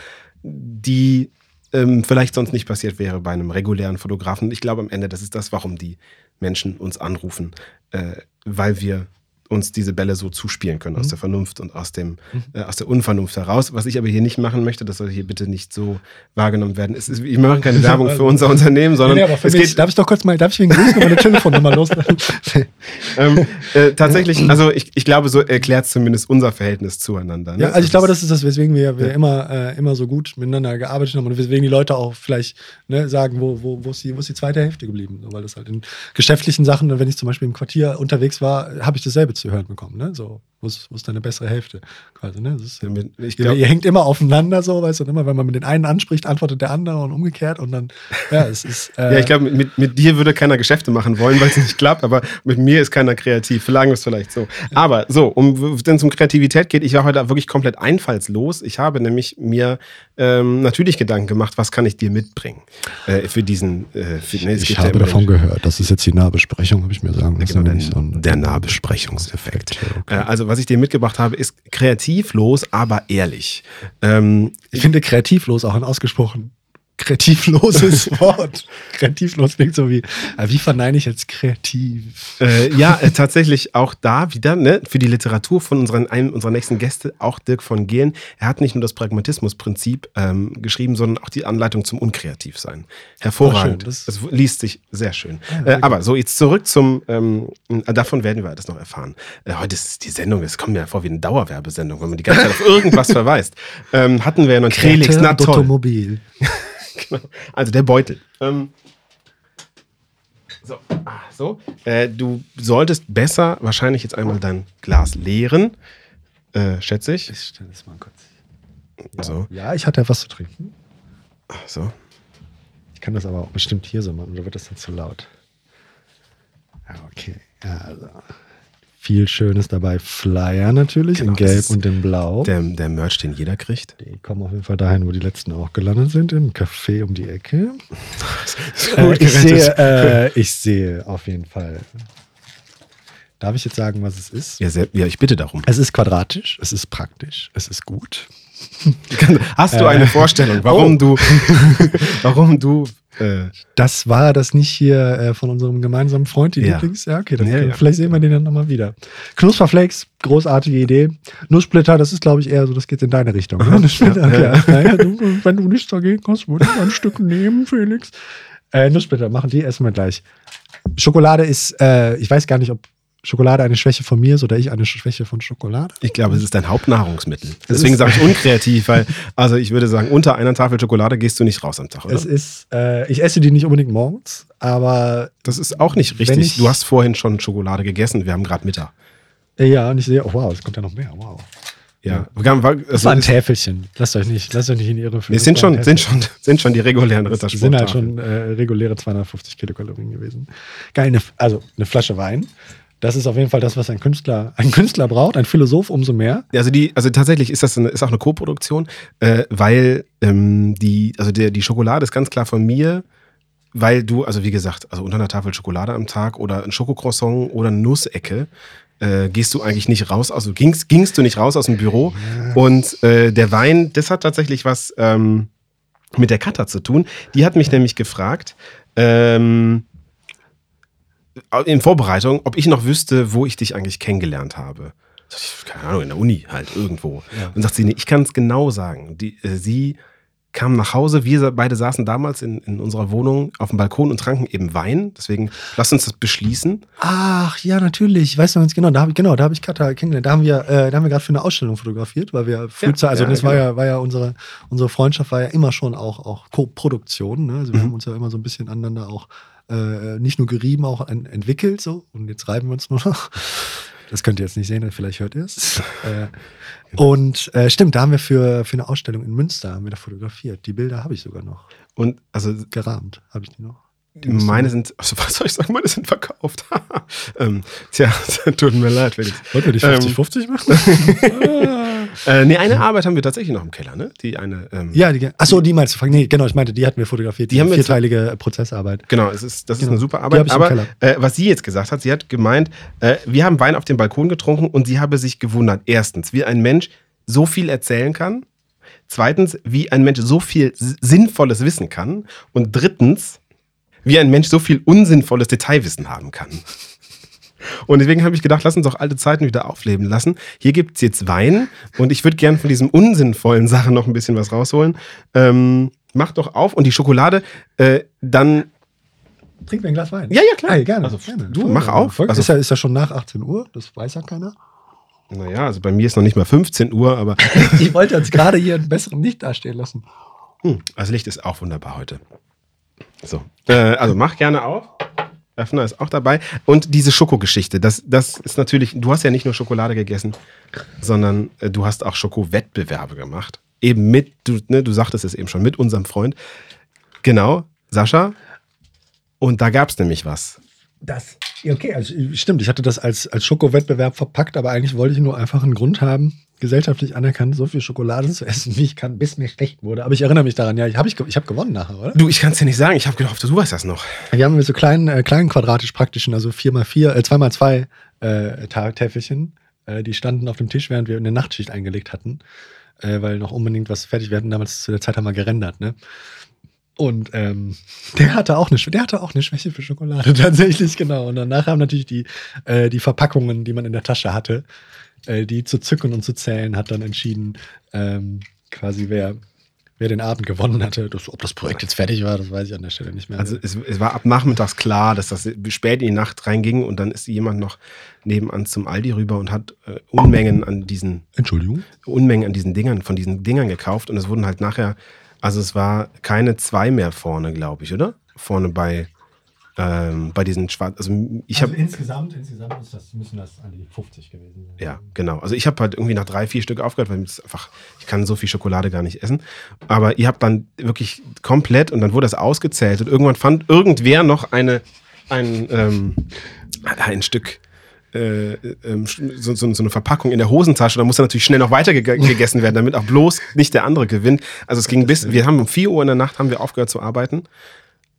die ähm, vielleicht sonst nicht passiert wäre bei einem regulären Fotografen. Ich glaube am Ende, das ist das, warum die Menschen uns anrufen, äh, weil wir uns diese Bälle so zuspielen können, mhm. aus der Vernunft und aus, dem, mhm. äh, aus der Unvernunft heraus. Was ich aber hier nicht machen möchte, das soll hier bitte nicht so wahrgenommen werden. Ist, ich mache keine Werbung für unser Unternehmen, sondern. Ja, es mich, geht, darf ich doch kurz mal, darf ich wegen Grüßen meine Telefonnummer loslassen? ähm, äh, tatsächlich, also ich, ich glaube, so erklärt zumindest unser Verhältnis zueinander. Ne? Ja, also ich glaube, das ist das, weswegen wir, wir ja. immer, äh, immer so gut miteinander gearbeitet haben und weswegen die Leute auch vielleicht ne, sagen, wo, wo, wo, ist die, wo ist die zweite Hälfte geblieben? Weil das halt in geschäftlichen Sachen, wenn ich zum Beispiel im Quartier unterwegs war, habe ich dasselbe zu hören bekommen. Ne? So, wo ist, wo ist deine bessere Hälfte? Quasi, ne? Ist, ich glaub, ihr, ihr, hängt immer aufeinander so, weißt du, und immer wenn man mit den einen anspricht, antwortet der andere und umgekehrt und dann, ja, es ist. Äh, ja, ich glaube, mit, mit dir würde keiner Geschäfte machen wollen, weil es nicht klappt, aber mit mir ist keiner kreativ. Verlagen wir es vielleicht so. Aber so, um wenn es um Kreativität geht, ich war heute wirklich komplett einfallslos. Ich habe nämlich mir ähm, natürlich Gedanken gemacht, was kann ich dir mitbringen äh, für diesen. Äh, für, nee, ich habe ja davon gehört. Das ist jetzt die Nahbesprechung, habe ich mir sagen lassen. Genau, der, der Nahbesprechungseffekt. Okay. Äh, also was ich dir mitgebracht habe, ist kreativlos, aber ehrlich. Ähm, ich finde kreativlos auch ein ausgesprochen kreativloses Wort. Kreativlos klingt so wie, äh, wie verneine ich jetzt kreativ? Äh, ja, äh, tatsächlich auch da wieder, ne, für die Literatur von unseren, einem unserer nächsten Gäste, auch Dirk von Gehlen. Er hat nicht nur das Pragmatismusprinzip ähm, geschrieben, sondern auch die Anleitung zum Unkreativsein. Hervorragend. Oh, das, das, liest sich sehr schön. Ja, äh, aber so, jetzt zurück zum, ähm, davon werden wir das noch erfahren. Äh, heute ist die Sendung, es kommt mir ja vor wie eine Dauerwerbesendung, wenn man die ganze Zeit auf irgendwas verweist. Ähm, hatten wir ja noch Krelix, na toll. Automobil. genau. Also der Beutel. Ähm, so, ah, so. Äh, du solltest besser wahrscheinlich jetzt einmal dein Glas leeren, äh, schätze ich. Ich stelle es mal kurz. So. Ja, ich hatte ja was zu trinken. Ach, so. Ich kann das aber auch bestimmt hier so machen, oder wird das dann zu laut? Ja, okay. Ja, also viel Schönes dabei. Flyer natürlich genau, in Gelb und in Blau. Der, der Merch, den jeder kriegt. Die kommen auf jeden Fall dahin, wo die letzten auch gelandet sind, im Café um die Ecke. äh, ich, sehe, äh, ich sehe auf jeden Fall. Darf ich jetzt sagen, was es ist? Ja, sehr, ja, ich bitte darum. Es ist quadratisch, es ist praktisch, es ist gut. Hast du eine äh, Vorstellung, warum oh. du, warum du äh, das war das nicht hier äh, von unserem gemeinsamen Freund, die ja. Lieblings? Ja, okay, dann, ja, ja. vielleicht sehen wir den dann nochmal wieder. Knusperflakes, großartige Idee. Nusssplitter, das ist, glaube ich, eher so, das geht in deine Richtung. Ne? Nusssplitter, naja, du, wenn du nichts dagegen hast, würde ich ein Stück nehmen, Felix. Äh, Nusssplitter, machen die essen wir gleich. Schokolade ist, äh, ich weiß gar nicht, ob Schokolade eine Schwäche von mir ist oder ich eine Schwäche von Schokolade? Ich glaube, es ist dein Hauptnahrungsmittel. Deswegen sage ich unkreativ, weil, also ich würde sagen, unter einer Tafel Schokolade gehst du nicht raus am Tag, oder? Es ist, äh, ich esse die nicht unbedingt morgens, aber. Das ist auch nicht richtig. Du hast vorhin schon Schokolade gegessen, wir haben gerade Mittag. Ja, und ich sehe, oh wow, es kommt ja noch mehr, wow. Ja. ja. Das war ein Täfelchen. Lasst euch nicht, lasst euch nicht in Irre führen. Nee, sind, schon, sind, schon, sind schon die regulären Rittersport. sind halt schon äh, reguläre 250 Kilokalorien gewesen. Geil, eine, also eine Flasche Wein. Das ist auf jeden Fall das, was ein Künstler, ein Künstler braucht, ein Philosoph umso mehr. Also die, also tatsächlich ist das eine, ist auch eine Co-Produktion, äh, weil ähm, die, also der, die Schokolade ist ganz klar von mir, weil du, also wie gesagt, also unter einer Tafel Schokolade am Tag oder ein Schokocroissant oder eine Nussecke, äh, gehst du eigentlich nicht raus, also gingst, gingst du nicht raus aus dem Büro. Und äh, der Wein, das hat tatsächlich was ähm, mit der Katha zu tun. Die hat mich nämlich gefragt, ähm, in Vorbereitung, ob ich noch wüsste, wo ich dich eigentlich kennengelernt habe. Keine Ahnung, in der Uni halt irgendwo. Ja. Und sagt sie, nee, ich kann es genau sagen. Die, äh, sie kam nach Hause, wir beide saßen damals in, in unserer Wohnung auf dem Balkon und tranken eben Wein. Deswegen lass uns das beschließen. Ach ja, natürlich. Weißt du ganz genau, da habe ich genau, da habe ich Katha kennengelernt. Da haben wir, äh, da haben wir gerade für eine Ausstellung fotografiert, weil wir frühzeitig, also ja, das war genau. ja, war ja unsere, unsere Freundschaft war ja immer schon auch, auch Co-Produktion. Ne? Also wir Mhm. haben uns ja immer so ein bisschen aneinander auch äh, nicht nur gerieben, auch en entwickelt so. Und jetzt reiben wir uns nur noch. Das könnt ihr jetzt nicht sehen, vielleicht hört ihr es. äh, und äh, stimmt, da haben wir für, für eine Ausstellung in Münster haben wir da fotografiert. Die Bilder habe ich sogar noch. Und also Gerahmt habe ich die noch. Die meine sind, also was soll ich sagen, meine sind verkauft. ähm, tja, tut mir leid, Felix. Wollten wir die Ähm, 50-50 machen? Äh, nee, eine Arbeit haben wir tatsächlich noch im Keller, ne? Die eine. Ähm, Ja, die, achso, die meinst du? Nee, genau, ich meinte, die hatten wir fotografiert. Die Die haben wir jetzt- vierteilige äh, Prozessarbeit. Genau, es ist, das ist Genau. eine super Arbeit. Aber äh, was sie jetzt gesagt hat, sie hat gemeint, äh, wir haben Wein auf dem Balkon getrunken und sie habe sich gewundert. Erstens, wie ein Mensch so viel erzählen kann. Zweitens, wie ein Mensch so viel Sinnvolles wissen kann. Und drittens, wie ein Mensch so viel unsinnvolles Detailwissen haben kann. Und deswegen habe ich gedacht, lass uns doch alte Zeiten wieder aufleben lassen. Hier gibt es jetzt Wein und ich würde gern von diesen unsinnvollen Sachen noch ein bisschen was rausholen. Ähm, mach doch auf und die Schokolade, äh, dann Trink mir ein Glas Wein. Ja, ja, klar. Ah, gerne. Also, gerne. du, mach gerne. auf. Also- ist, ja, ist ja schon nach 18 Uhr, das weiß ja keiner. Naja, also bei mir ist noch nicht mal 15 Uhr, aber Ich wollte jetzt gerade hier einen besseren Licht dastehen lassen. hm, das Licht ist auch wunderbar heute. So, äh, also mach gerne auf. Öffner ist auch dabei. Und diese Schokogeschichte, das, das ist natürlich, du hast ja nicht nur Schokolade gegessen, sondern äh, du hast auch Schokowettbewerbe gemacht. Eben mit, du, ne, du sagtest es eben schon, mit unserem Freund. Genau, Sascha. Und da gab es nämlich was. Das, okay, also stimmt, ich hatte das als, als Schokowettbewerb verpackt, aber eigentlich wollte ich nur einfach einen Grund haben, gesellschaftlich anerkannt, so viel Schokolade zu essen, wie ich kann, bis mir schlecht wurde. Aber ich erinnere mich daran, ja, ich habe ich, ich hab gewonnen nachher, oder? Du, ich kann es dir nicht sagen, ich habe gehofft, du weißt das noch. Wir haben mit so kleinen, äh, kleinen quadratisch praktischen, also 4x4, äh, 2x2 äh, Täfelchen, äh, die standen auf dem Tisch, während wir eine Nachtschicht eingelegt hatten, äh, weil noch unbedingt was fertig werden. Damals zu der Zeit haben wir gerendert, ne? Und ähm, der hatte auch eine, der hatte auch eine Schwäche für Schokolade, tatsächlich, genau. Und danach haben natürlich die, äh, die Verpackungen, die man in der Tasche hatte, äh, die zu zücken und zu zählen, hat dann entschieden, ähm, quasi wer, wer den Abend gewonnen hatte. Das, ob das Projekt jetzt fertig war, das weiß ich an der Stelle nicht mehr. Also es, es war ab nachmittags klar, dass das spät in die Nacht reinging und dann ist jemand noch nebenan zum Aldi rüber und hat äh, Unmengen an diesen Entschuldigung? Unmengen an diesen Dingern, von diesen Dingern gekauft und es wurden halt nachher, also es war keine zwei mehr vorne, glaube ich, oder? Vorne bei, ähm, bei diesen schwarzen, also ich habe, insgesamt, insgesamt ist das, müssen das an die 50 gewesen sein. ja, genau. Also ich habe halt irgendwie nach drei, vier Stück aufgehört, weil es einfach, ich kann so viel Schokolade gar nicht essen. Aber ihr habt dann wirklich komplett und dann wurde das ausgezählt und irgendwann fand irgendwer noch eine, ein, ähm, ein Stück. äh, ähm, So, so, so eine Verpackung in der Hosentasche, da musste natürlich schnell noch weiter gege- gegessen werden, damit auch bloß nicht der andere gewinnt. Also es ging bis, wir haben um 4 Uhr in der Nacht haben wir aufgehört zu arbeiten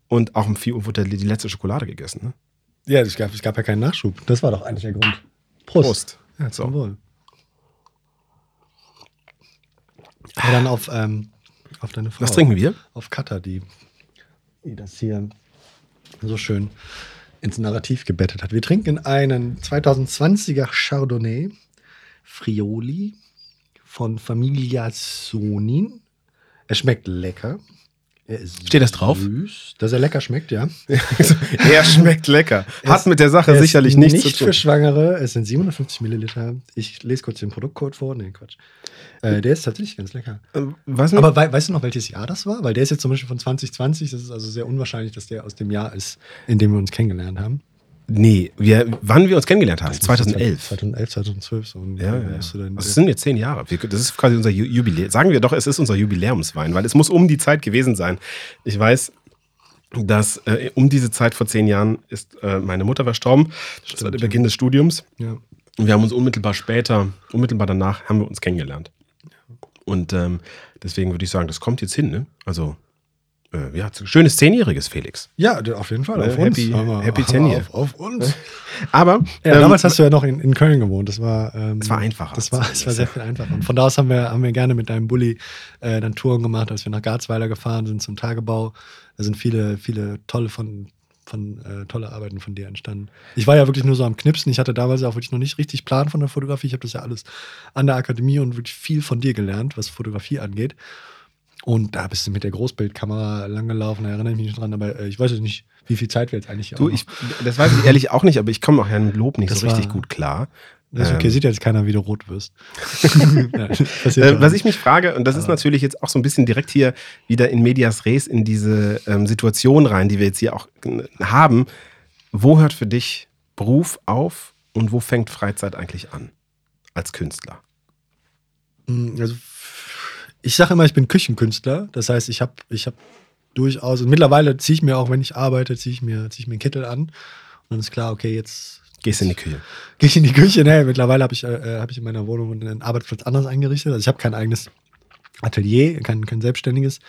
und auch um 4 Uhr wurde die letzte Schokolade gegessen. Ne? Ja, es gab, es gab ja keinen Nachschub. Das war doch eigentlich der Grund. Prost. Prost. Ja, So. zum Wohl. Ja, dann auf, ähm, auf deine Frau. Was trinken wir? Auf Katha, die, die das hier so schön ins Narrativ gebettet hat. Wir trinken einen 2020er Chardonnay Frioli von Familia Sonin. Er schmeckt lecker. Er Steht das drauf? Süß. Dass er lecker schmeckt, ja. er schmeckt lecker. Er Hat ist- mit der Sache Er sicherlich nichts nicht zu tun. für Schwangere. Es sind 750 Milliliter. Ich lese kurz den Produktcode vor. Nee, Quatsch. Äh, der ist tatsächlich ganz lecker. Ähm, mit, Aber wei weißt du noch, welches Jahr das war? Weil der ist jetzt zum Beispiel von 2020. Das ist also sehr unwahrscheinlich, dass der aus dem Jahr ist, in dem wir uns kennengelernt haben. Nee, wir, wann wir uns kennengelernt haben? 2011. 2011, 2012. So Ja, ja, ja. Also es sind jetzt zehn Jahre. Wir, das ist quasi unser Ju- Jubiläum. Sagen wir doch, es ist unser Jubiläumswein, weil es muss um die Zeit gewesen sein. Ich weiß, dass äh, um diese Zeit vor zehn Jahren ist äh, meine Mutter verstorben. Das war der ja. Beginn des Studiums. ja. Und wir haben uns unmittelbar später, unmittelbar danach, haben wir uns kennengelernt. Und ähm, deswegen würde ich sagen, das kommt jetzt hin. Ne? Also, äh, ja, schönes Zehnjähriges, Felix. ja, auf jeden Fall. Äh, Auf uns. happy- Aber- happy aber ten year. Auf, auf uns. Aber Ja, ähm, damals hast du ja noch in, in Köln gewohnt. Das war, ähm, Es war einfacher. Das war, es war sehr viel einfacher. Und von da aus haben wir, haben wir gerne mit deinem Bulli äh, dann Touren gemacht, als wir nach Garzweiler gefahren sind zum Tagebau. Da sind viele, viele tolle von von äh, tolle Arbeiten von dir entstanden. Ich war ja wirklich nur so am Knipsen. Ich hatte damals auch wirklich noch nicht richtig Plan von der Fotografie. Ich habe das ja alles an der Akademie und wirklich viel von dir gelernt, was Fotografie angeht. Und da bist du mit der Großbildkamera langgelaufen, da erinnere ich mich nicht dran, aber äh, ich weiß jetzt nicht, wie viel Zeit wir jetzt eigentlich Du, ich, das weiß ich ehrlich auch nicht, aber ich komme auch Herrn Lob nicht Das so richtig gut klar. Das ist okay, Ähm, sieht jetzt keiner, wie du rot wirst. Ja, Äh, was ich mich frage, und das ist natürlich jetzt auch so ein bisschen direkt hier wieder in Medias Res in diese ähm, Situation rein, die wir jetzt hier auch haben. Wo hört für dich Beruf auf und wo fängt Freizeit eigentlich an als Künstler? Mm, Also, ich sage immer, ich bin Küchenkünstler. Das heißt, ich habe ich hab durchaus, und mittlerweile ziehe ich mir auch, wenn ich arbeite, ziehe ich, mir- zieh ich mir einen Kittel an. Und dann ist klar, okay, jetzt Gehst in die Küche. gehe ich in die Küche. Nee, mittlerweile habe ich, äh, hab ich in meiner Wohnung einen Arbeitsplatz anders eingerichtet. Also ich habe kein eigenes Atelier, kein, kein selbstständiges.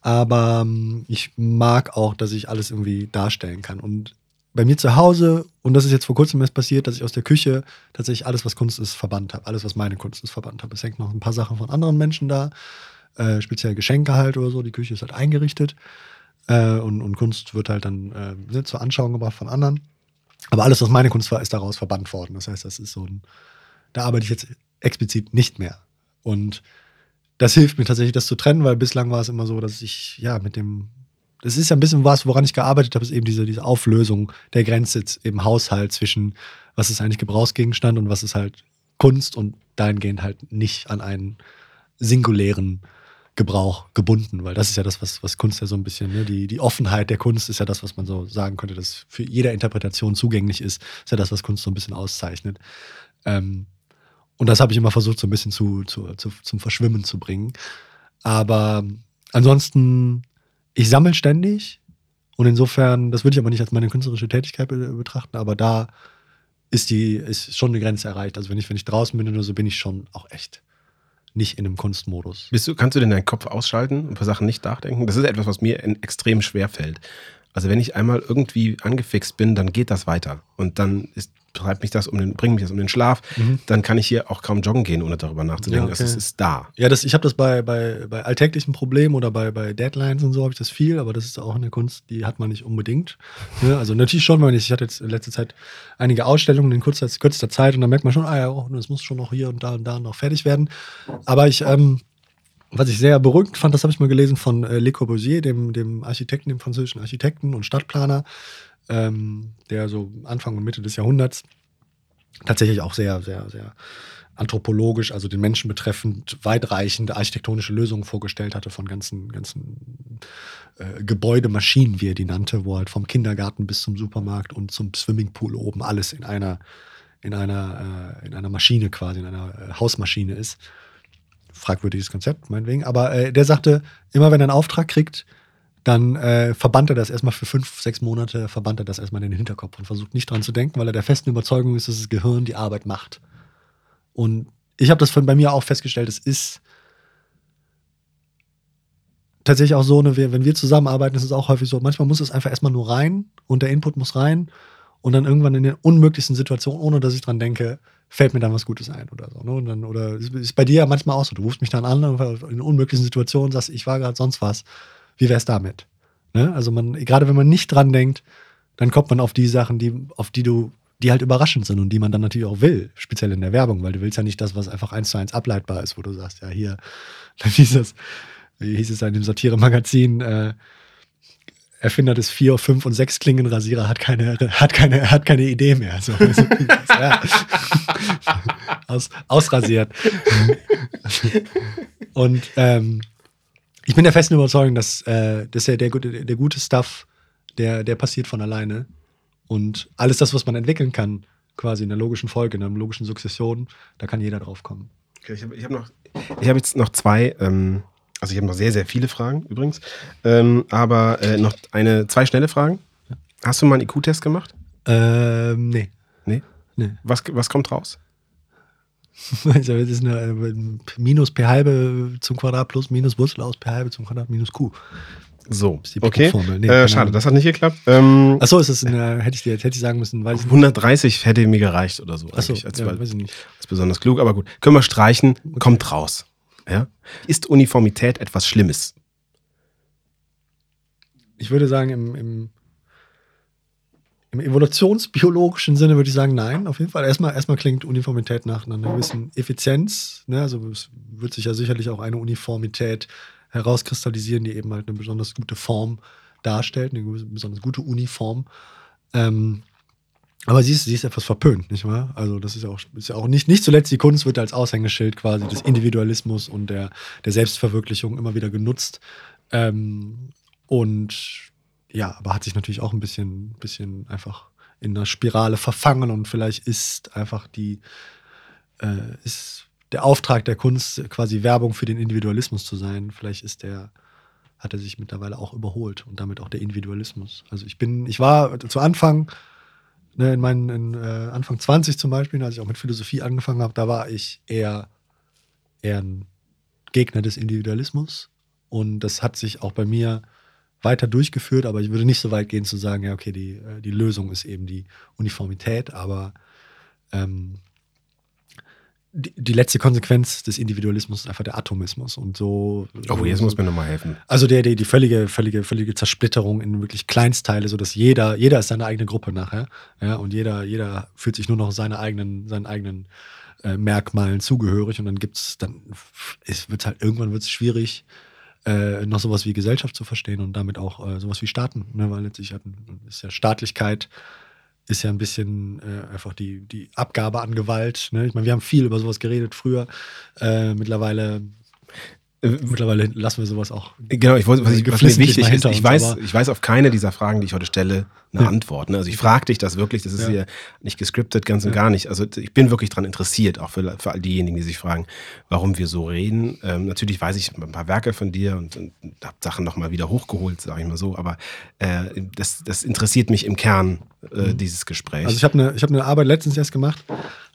Aber ähm, ich mag auch, dass ich alles irgendwie darstellen kann. Und bei mir zu Hause, und das ist jetzt vor kurzem erst passiert, dass ich aus der Küche tatsächlich alles, was Kunst ist, verbannt habe. Alles, was meine Kunst ist, verbannt habe. Es hängt noch ein paar Sachen von anderen Menschen da, äh, speziell Geschenke halt oder so. Die Küche ist halt eingerichtet. Äh, und, und Kunst wird halt dann äh, zur Anschauung gebracht von anderen. Aber alles, was meine Kunst war, ist daraus verbannt worden. Das heißt, das ist so ein, da arbeite ich jetzt explizit nicht mehr. Und das hilft mir tatsächlich, das zu trennen, weil bislang war es immer so, dass ich, ja, mit dem, das ist ja ein bisschen was, woran ich gearbeitet habe, ist eben diese, diese Auflösung der Grenze im Haushalt zwischen, was ist eigentlich Gebrauchsgegenstand und was ist halt Kunst und dahingehend halt nicht an einen singulären Gebrauch gebunden, weil das ist ja das, was, was Kunst ja so ein bisschen, ne? die, die Offenheit der Kunst ist ja das, was man so sagen könnte, dass für jeder Interpretation zugänglich ist, ist ja das, was Kunst so ein bisschen auszeichnet. Ähm, und das habe ich immer versucht, so ein bisschen zu, zu, zu, zum Verschwimmen zu bringen. Aber ansonsten, ich sammle ständig und insofern, das würde ich aber nicht als meine künstlerische Tätigkeit be betrachten, aber da ist die, ist schon eine Grenze erreicht. Also wenn ich, wenn ich draußen bin oder so, bin ich schon auch echt nicht in einem Kunstmodus. Du, kannst du denn deinen Kopf ausschalten und für Sachen nicht nachdenken? Das ist etwas, was mir extrem schwer fällt. Also wenn ich einmal irgendwie angefixt bin, dann geht das weiter. Und dann ist, treibt mich das um den, bringt mich das um den Schlaf. Dann kann ich hier auch kaum joggen gehen, ohne darüber nachzudenken. Ja, okay. Das ist, da. Ja, das, ich habe das bei, bei, bei alltäglichen Problemen oder bei, bei Deadlines und so habe ich das viel, aber das ist auch eine Kunst, die hat man nicht unbedingt. Ne? Also natürlich schon, wenn ich, ich hatte jetzt in letzter Zeit einige Ausstellungen in kurzer, kürzester Zeit und dann merkt man schon, ah ja, oh, das muss schon noch hier und da und da noch fertig werden. Aber ich, ähm, was ich sehr beruhigend fand, das habe ich mal gelesen von äh, Le Corbusier, dem, dem Architekten, dem französischen Architekten und Stadtplaner, ähm, der so Anfang und Mitte des Jahrhunderts tatsächlich auch sehr, sehr, sehr anthropologisch, also den Menschen betreffend, weitreichende architektonische Lösungen vorgestellt hatte von ganzen, ganzen äh, Gebäudemaschinen, wie er die nannte, wo halt vom Kindergarten bis zum Supermarkt und zum Swimmingpool oben alles in einer, in einer, äh, in einer Maschine quasi, in einer äh, Hausmaschine ist. Fragwürdiges Konzept, meinetwegen. Aber äh, der sagte, immer wenn er einen Auftrag kriegt, dann äh, verbannt er das erstmal für fünf, sechs Monate, verbannt er das erstmal in den Hinterkopf und versucht nicht dran zu denken, weil er der festen Überzeugung ist, dass das Gehirn die Arbeit macht. Und ich habe das von bei mir auch festgestellt, es ist tatsächlich auch so, ne, wenn wir zusammenarbeiten, ist es auch häufig so, manchmal muss es einfach erstmal nur rein und der Input muss rein und dann irgendwann in den unmöglichsten Situationen, ohne dass ich dran denke, fällt mir dann was Gutes ein oder so. Ne? Und dann, oder ist, ist bei dir ja manchmal auch so, du rufst mich dann an in unmöglichen Situationen sagst, ich war gerade sonst was, wie wär's damit? Ne? Also man, gerade wenn man nicht dran denkt, dann kommt man auf die Sachen, die, auf die du, die halt überraschend sind und die man dann natürlich auch will, speziell in der Werbung, weil du willst ja nicht das, was einfach eins zu eins ableitbar ist, wo du sagst, ja, hier, dann hieß es, wie hieß es in dem Satire-Magazin, äh, Erfinder des vier, fünf und sechs Klingenrasierer hat keine, hat keine, hat keine Idee mehr. So, also, ja. Aus, ausrasiert. und ähm, ich bin der festen Überzeugung, dass, äh, dass der, der, gute- der gute Stuff, der, der passiert von alleine. Und alles das, was man entwickeln kann, quasi in der logischen Folge, in einer logischen Sukzession, da kann jeder drauf kommen. Okay, ich habe hab noch, jetzt noch zwei, ähm, also ich habe noch sehr, sehr viele Fragen übrigens, ähm, aber äh, noch eine, zwei schnelle Fragen. Hast du mal einen IQ-Test gemacht? Ähm, nee. Nee? Nee. Was, was kommt raus? Also das ist eine äh, Minus P halbe zum Quadrat plus Minus Wurzel aus P halbe zum Quadrat minus Q. So, okay. Nee, äh, schade, das hat nicht geklappt. Ähm, Achso, ist das eine, hätte ich dir hätte ich sagen müssen, weiß ich nicht. 130 hätte mir gereicht oder so. Achso, ja, weiß ich nicht. ist besonders klug, aber gut. Können wir streichen, kommt raus. Ja? Ist Uniformität etwas Schlimmes? Ich würde sagen, im, im im evolutionsbiologischen Sinne würde ich sagen, nein, auf jeden Fall. Erstmal, erstmal klingt Uniformität nach einer gewissen Effizienz. Ne? Also es wird sich ja sicherlich auch eine Uniformität herauskristallisieren, die eben halt eine besonders gute Form darstellt, eine besonders gute Uniform. Ähm, aber sie ist, sie ist etwas verpönt, nicht wahr? Also, das ist ja auch, ist ja auch nicht, nicht zuletzt die Kunst wird als Aushängeschild quasi des Individualismus und der, der Selbstverwirklichung immer wieder genutzt. Ähm, und ja, aber hat sich natürlich auch ein bisschen, bisschen einfach in einer Spirale verfangen und vielleicht ist einfach die, äh, ist der Auftrag der Kunst quasi Werbung für den Individualismus zu sein. Vielleicht ist der, hat er sich mittlerweile auch überholt und damit auch der Individualismus. Also ich bin, ich war zu Anfang, ne, in meinen in, äh, Anfang 20 zum Beispiel, als ich auch mit Philosophie angefangen habe, da war ich eher, eher ein Gegner des Individualismus. Und das hat sich auch bei mir weiter durchgeführt, aber ich würde nicht so weit gehen zu sagen, ja, okay, die, äh, die Lösung ist eben die Uniformität, aber ähm, die, die, letzte Konsequenz des Individualismus ist einfach der Atomismus und so. Oh, jetzt muss mir nochmal helfen. Also der, die, die völlige, völlige, völlige Zersplitterung in wirklich Kleinstteile, sodass jeder, jeder ist seine eigene Gruppe nachher, ja, und jeder, jeder fühlt sich nur noch seine eigenen, seinen eigenen äh, Merkmalen zugehörig und dann gibt's, dann es wird halt irgendwann wird es schwierig, äh, noch sowas wie Gesellschaft zu verstehen und damit auch äh, sowas wie Staaten. Ne? Weil letztlich hat, ist ja Staatlichkeit ist ja ein bisschen äh, einfach die, die Abgabe an Gewalt. Ne? Ich meine, wir haben viel über sowas geredet früher. Äh, mittlerweile Mittlerweile lassen wir sowas auch. Genau, ich wollte, was, ich, was mir wichtig ist, ich weiß, ich weiß auf keine dieser Fragen, die ich heute stelle, eine ja. Antwort. Ne? Also ich frage dich das wirklich, das ist ja. hier nicht gescriptet, ganz und ja. gar nicht. Also ich bin wirklich daran interessiert, auch für, für all diejenigen, die sich fragen, warum wir so reden. Ähm, natürlich weiß ich ein paar Werke von dir und, und habe Sachen nochmal wieder hochgeholt, sage ich mal so, aber äh, das, das interessiert mich im Kern, äh, mhm. dieses Gespräch. Also ich habe eine, hab eine Arbeit letztens erst gemacht,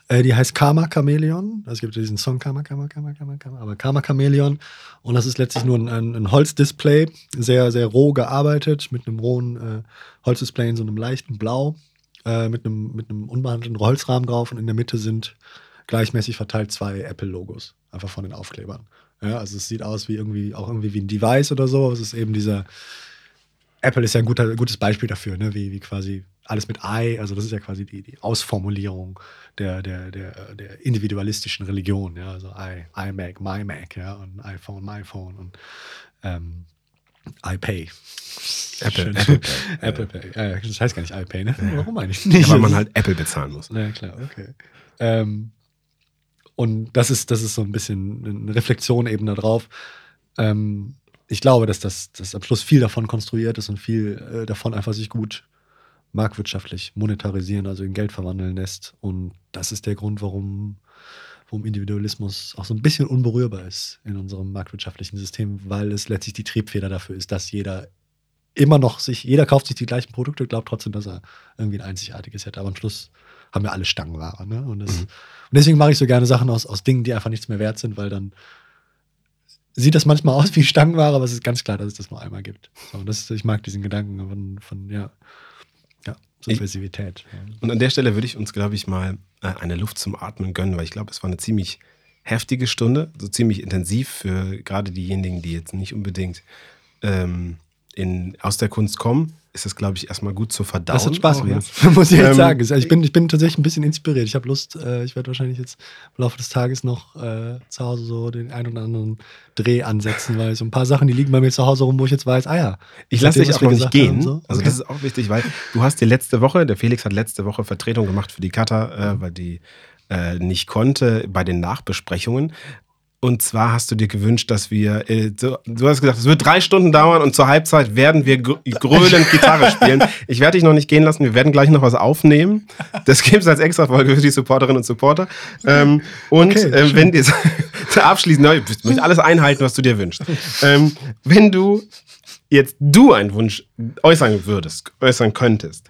äh, die heißt Karma Chameleon. Also es gibt diesen Song Karma, Karma, Karma, Karma, Karma, aber Karma Chameleon. Und das ist letztlich nur ein, ein Holzdisplay, sehr, sehr roh gearbeitet, mit einem rohen äh, Holzdisplay in so einem leichten Blau, äh, mit, einem, mit einem unbehandelten Holzrahmen drauf und in der Mitte sind gleichmäßig verteilt zwei Apple-Logos, einfach von den Aufklebern. Ja, also es sieht aus wie irgendwie, auch irgendwie wie ein Device oder so. Es ist eben dieser, Apple ist ja ein guter, gutes Beispiel dafür, ne? wie, wie quasi alles mit I, also das ist ja quasi die, die Ausformulierung der, der, der, der individualistischen Religion, ja, also I, iMac, my Mac, ja, und iPhone, my Phone und ähm, iPay. Apple, Apple Pay. Apple Pay. Ja, das heißt gar nicht iPay, ne? Ja. Warum eigentlich nicht? Ja, weil man halt Apple bezahlen muss. Ja, klar, okay. Ähm, und das ist, das ist so ein bisschen eine Reflexion eben darauf. Ähm, ich glaube, dass das dass am Schluss viel davon konstruiert ist und viel äh, davon einfach sich gut marktwirtschaftlich monetarisieren, also in Geld verwandeln lässt. Und das ist der Grund, warum, warum Individualismus auch so ein bisschen unberührbar ist in unserem marktwirtschaftlichen System, weil es letztlich die Triebfeder dafür ist, dass jeder immer noch sich, jeder kauft sich die gleichen Produkte, glaubt trotzdem, dass er irgendwie ein einzigartiges hätte. Aber am Schluss haben wir alle Stangenware. Ne? Und, das, mhm. und deswegen mache ich so gerne Sachen aus, aus Dingen, die einfach nichts mehr wert sind, weil dann sieht das manchmal aus wie Stangenware, aber es ist ganz klar, dass es das nur einmal gibt. So, das, ich mag diesen Gedanken von, von ja, ja, Subversivität. Ich, und an der Stelle würde ich uns, glaube ich, mal äh, eine Luft zum Atmen gönnen, weil ich glaube, es war eine ziemlich heftige Stunde, so ziemlich intensiv für gerade diejenigen, die jetzt nicht unbedingt ähm, in, aus der Kunst kommen ist das, glaube ich, erstmal gut zu verdauen. Das hat Spaß gemacht, muss ich jetzt ähm, sagen. Also ich bin, ich bin tatsächlich ein bisschen inspiriert. Ich habe Lust, äh, ich werde wahrscheinlich jetzt im Laufe des Tages noch äh, zu Hause so den einen oder anderen Dreh ansetzen, weil so ein paar Sachen, die liegen bei mir zu Hause rum, wo ich jetzt weiß, ah ja. Ich lasse dich auch noch nicht gehen. So. Also okay. das ist auch wichtig, weil du hast dir letzte Woche, der Felix hat letzte Woche Vertretung gemacht für die Kata, äh, weil die äh, nicht konnte bei den Nachbesprechungen. Und zwar hast du dir gewünscht, dass wir, äh, du, du, hast gesagt, es wird drei Stunden dauern und zur Halbzeit werden wir gröhlend Gitarre spielen. Ich werde dich noch nicht gehen lassen, wir werden gleich noch was aufnehmen. Das gibt es als extra Folge für die Supporterinnen und Supporter. Ähm, und okay, äh, wenn dir abschließend, ne, ich möchte alles einhalten, was du dir wünschst. Ähm, wenn du jetzt du einen Wunsch äußern würdest, äußern könntest,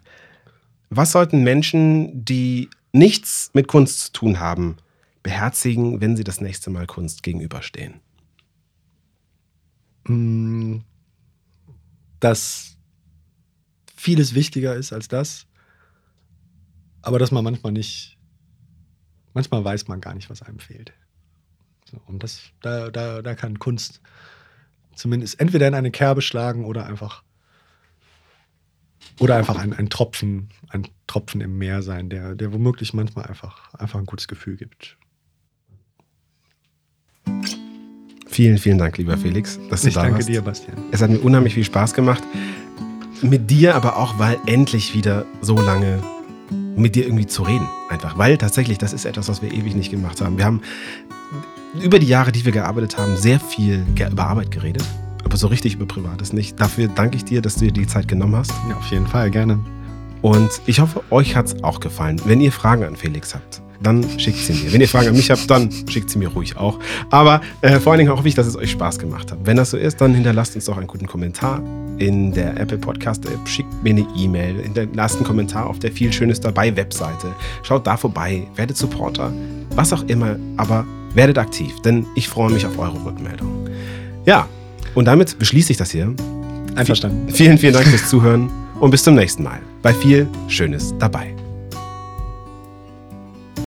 was sollten Menschen, die nichts mit Kunst zu tun haben, beherzigen, wenn sie das nächste Mal Kunst gegenüberstehen? Mm, dass vieles wichtiger ist als das, aber dass man manchmal nicht, manchmal weiß man gar nicht, was einem fehlt. Und das, da, da, da kann Kunst zumindest entweder in eine Kerbe schlagen oder einfach Oder einfach ein, ein Tropfen, ein Tropfen im Meer sein, der, der womöglich manchmal einfach, einfach ein gutes Gefühl gibt. Vielen, vielen Dank, lieber Felix, dass du ich da danke warst. dir, Bastian. Es hat mir unheimlich viel Spaß gemacht. Mit dir, aber auch, weil endlich wieder so lange mit dir irgendwie zu reden. Einfach. Weil tatsächlich, das ist etwas, was wir ewig nicht gemacht haben. Wir haben über die Jahre, die wir gearbeitet haben, sehr viel über Arbeit geredet. Aber so richtig über Privates nicht. Dafür danke ich dir, dass du dir die Zeit genommen hast. Ja, auf jeden Fall, gerne. Und ich hoffe, euch hat es auch gefallen. Wenn ihr Fragen an Felix habt, dann schickt sie mir. Wenn ihr Fragen an mich habt, dann schickt sie mir ruhig auch. Aber äh, vor allen Dingen hoffe ich, dass es euch Spaß gemacht hat. Wenn das so ist, dann hinterlasst uns doch einen guten Kommentar in der Apple Podcast App. Schickt mir eine E-Mail, hinterlasst einen Kommentar auf der viel Schönes dabei Webseite. Schaut da vorbei, werdet Supporter, was auch immer. Aber werdet aktiv, denn ich freue mich auf eure Rückmeldung. Ja, und damit beschließe ich das hier. Einverstanden. Vielen, vielen Dank fürs Zuhören und bis zum nächsten Mal bei viel Schönes dabei.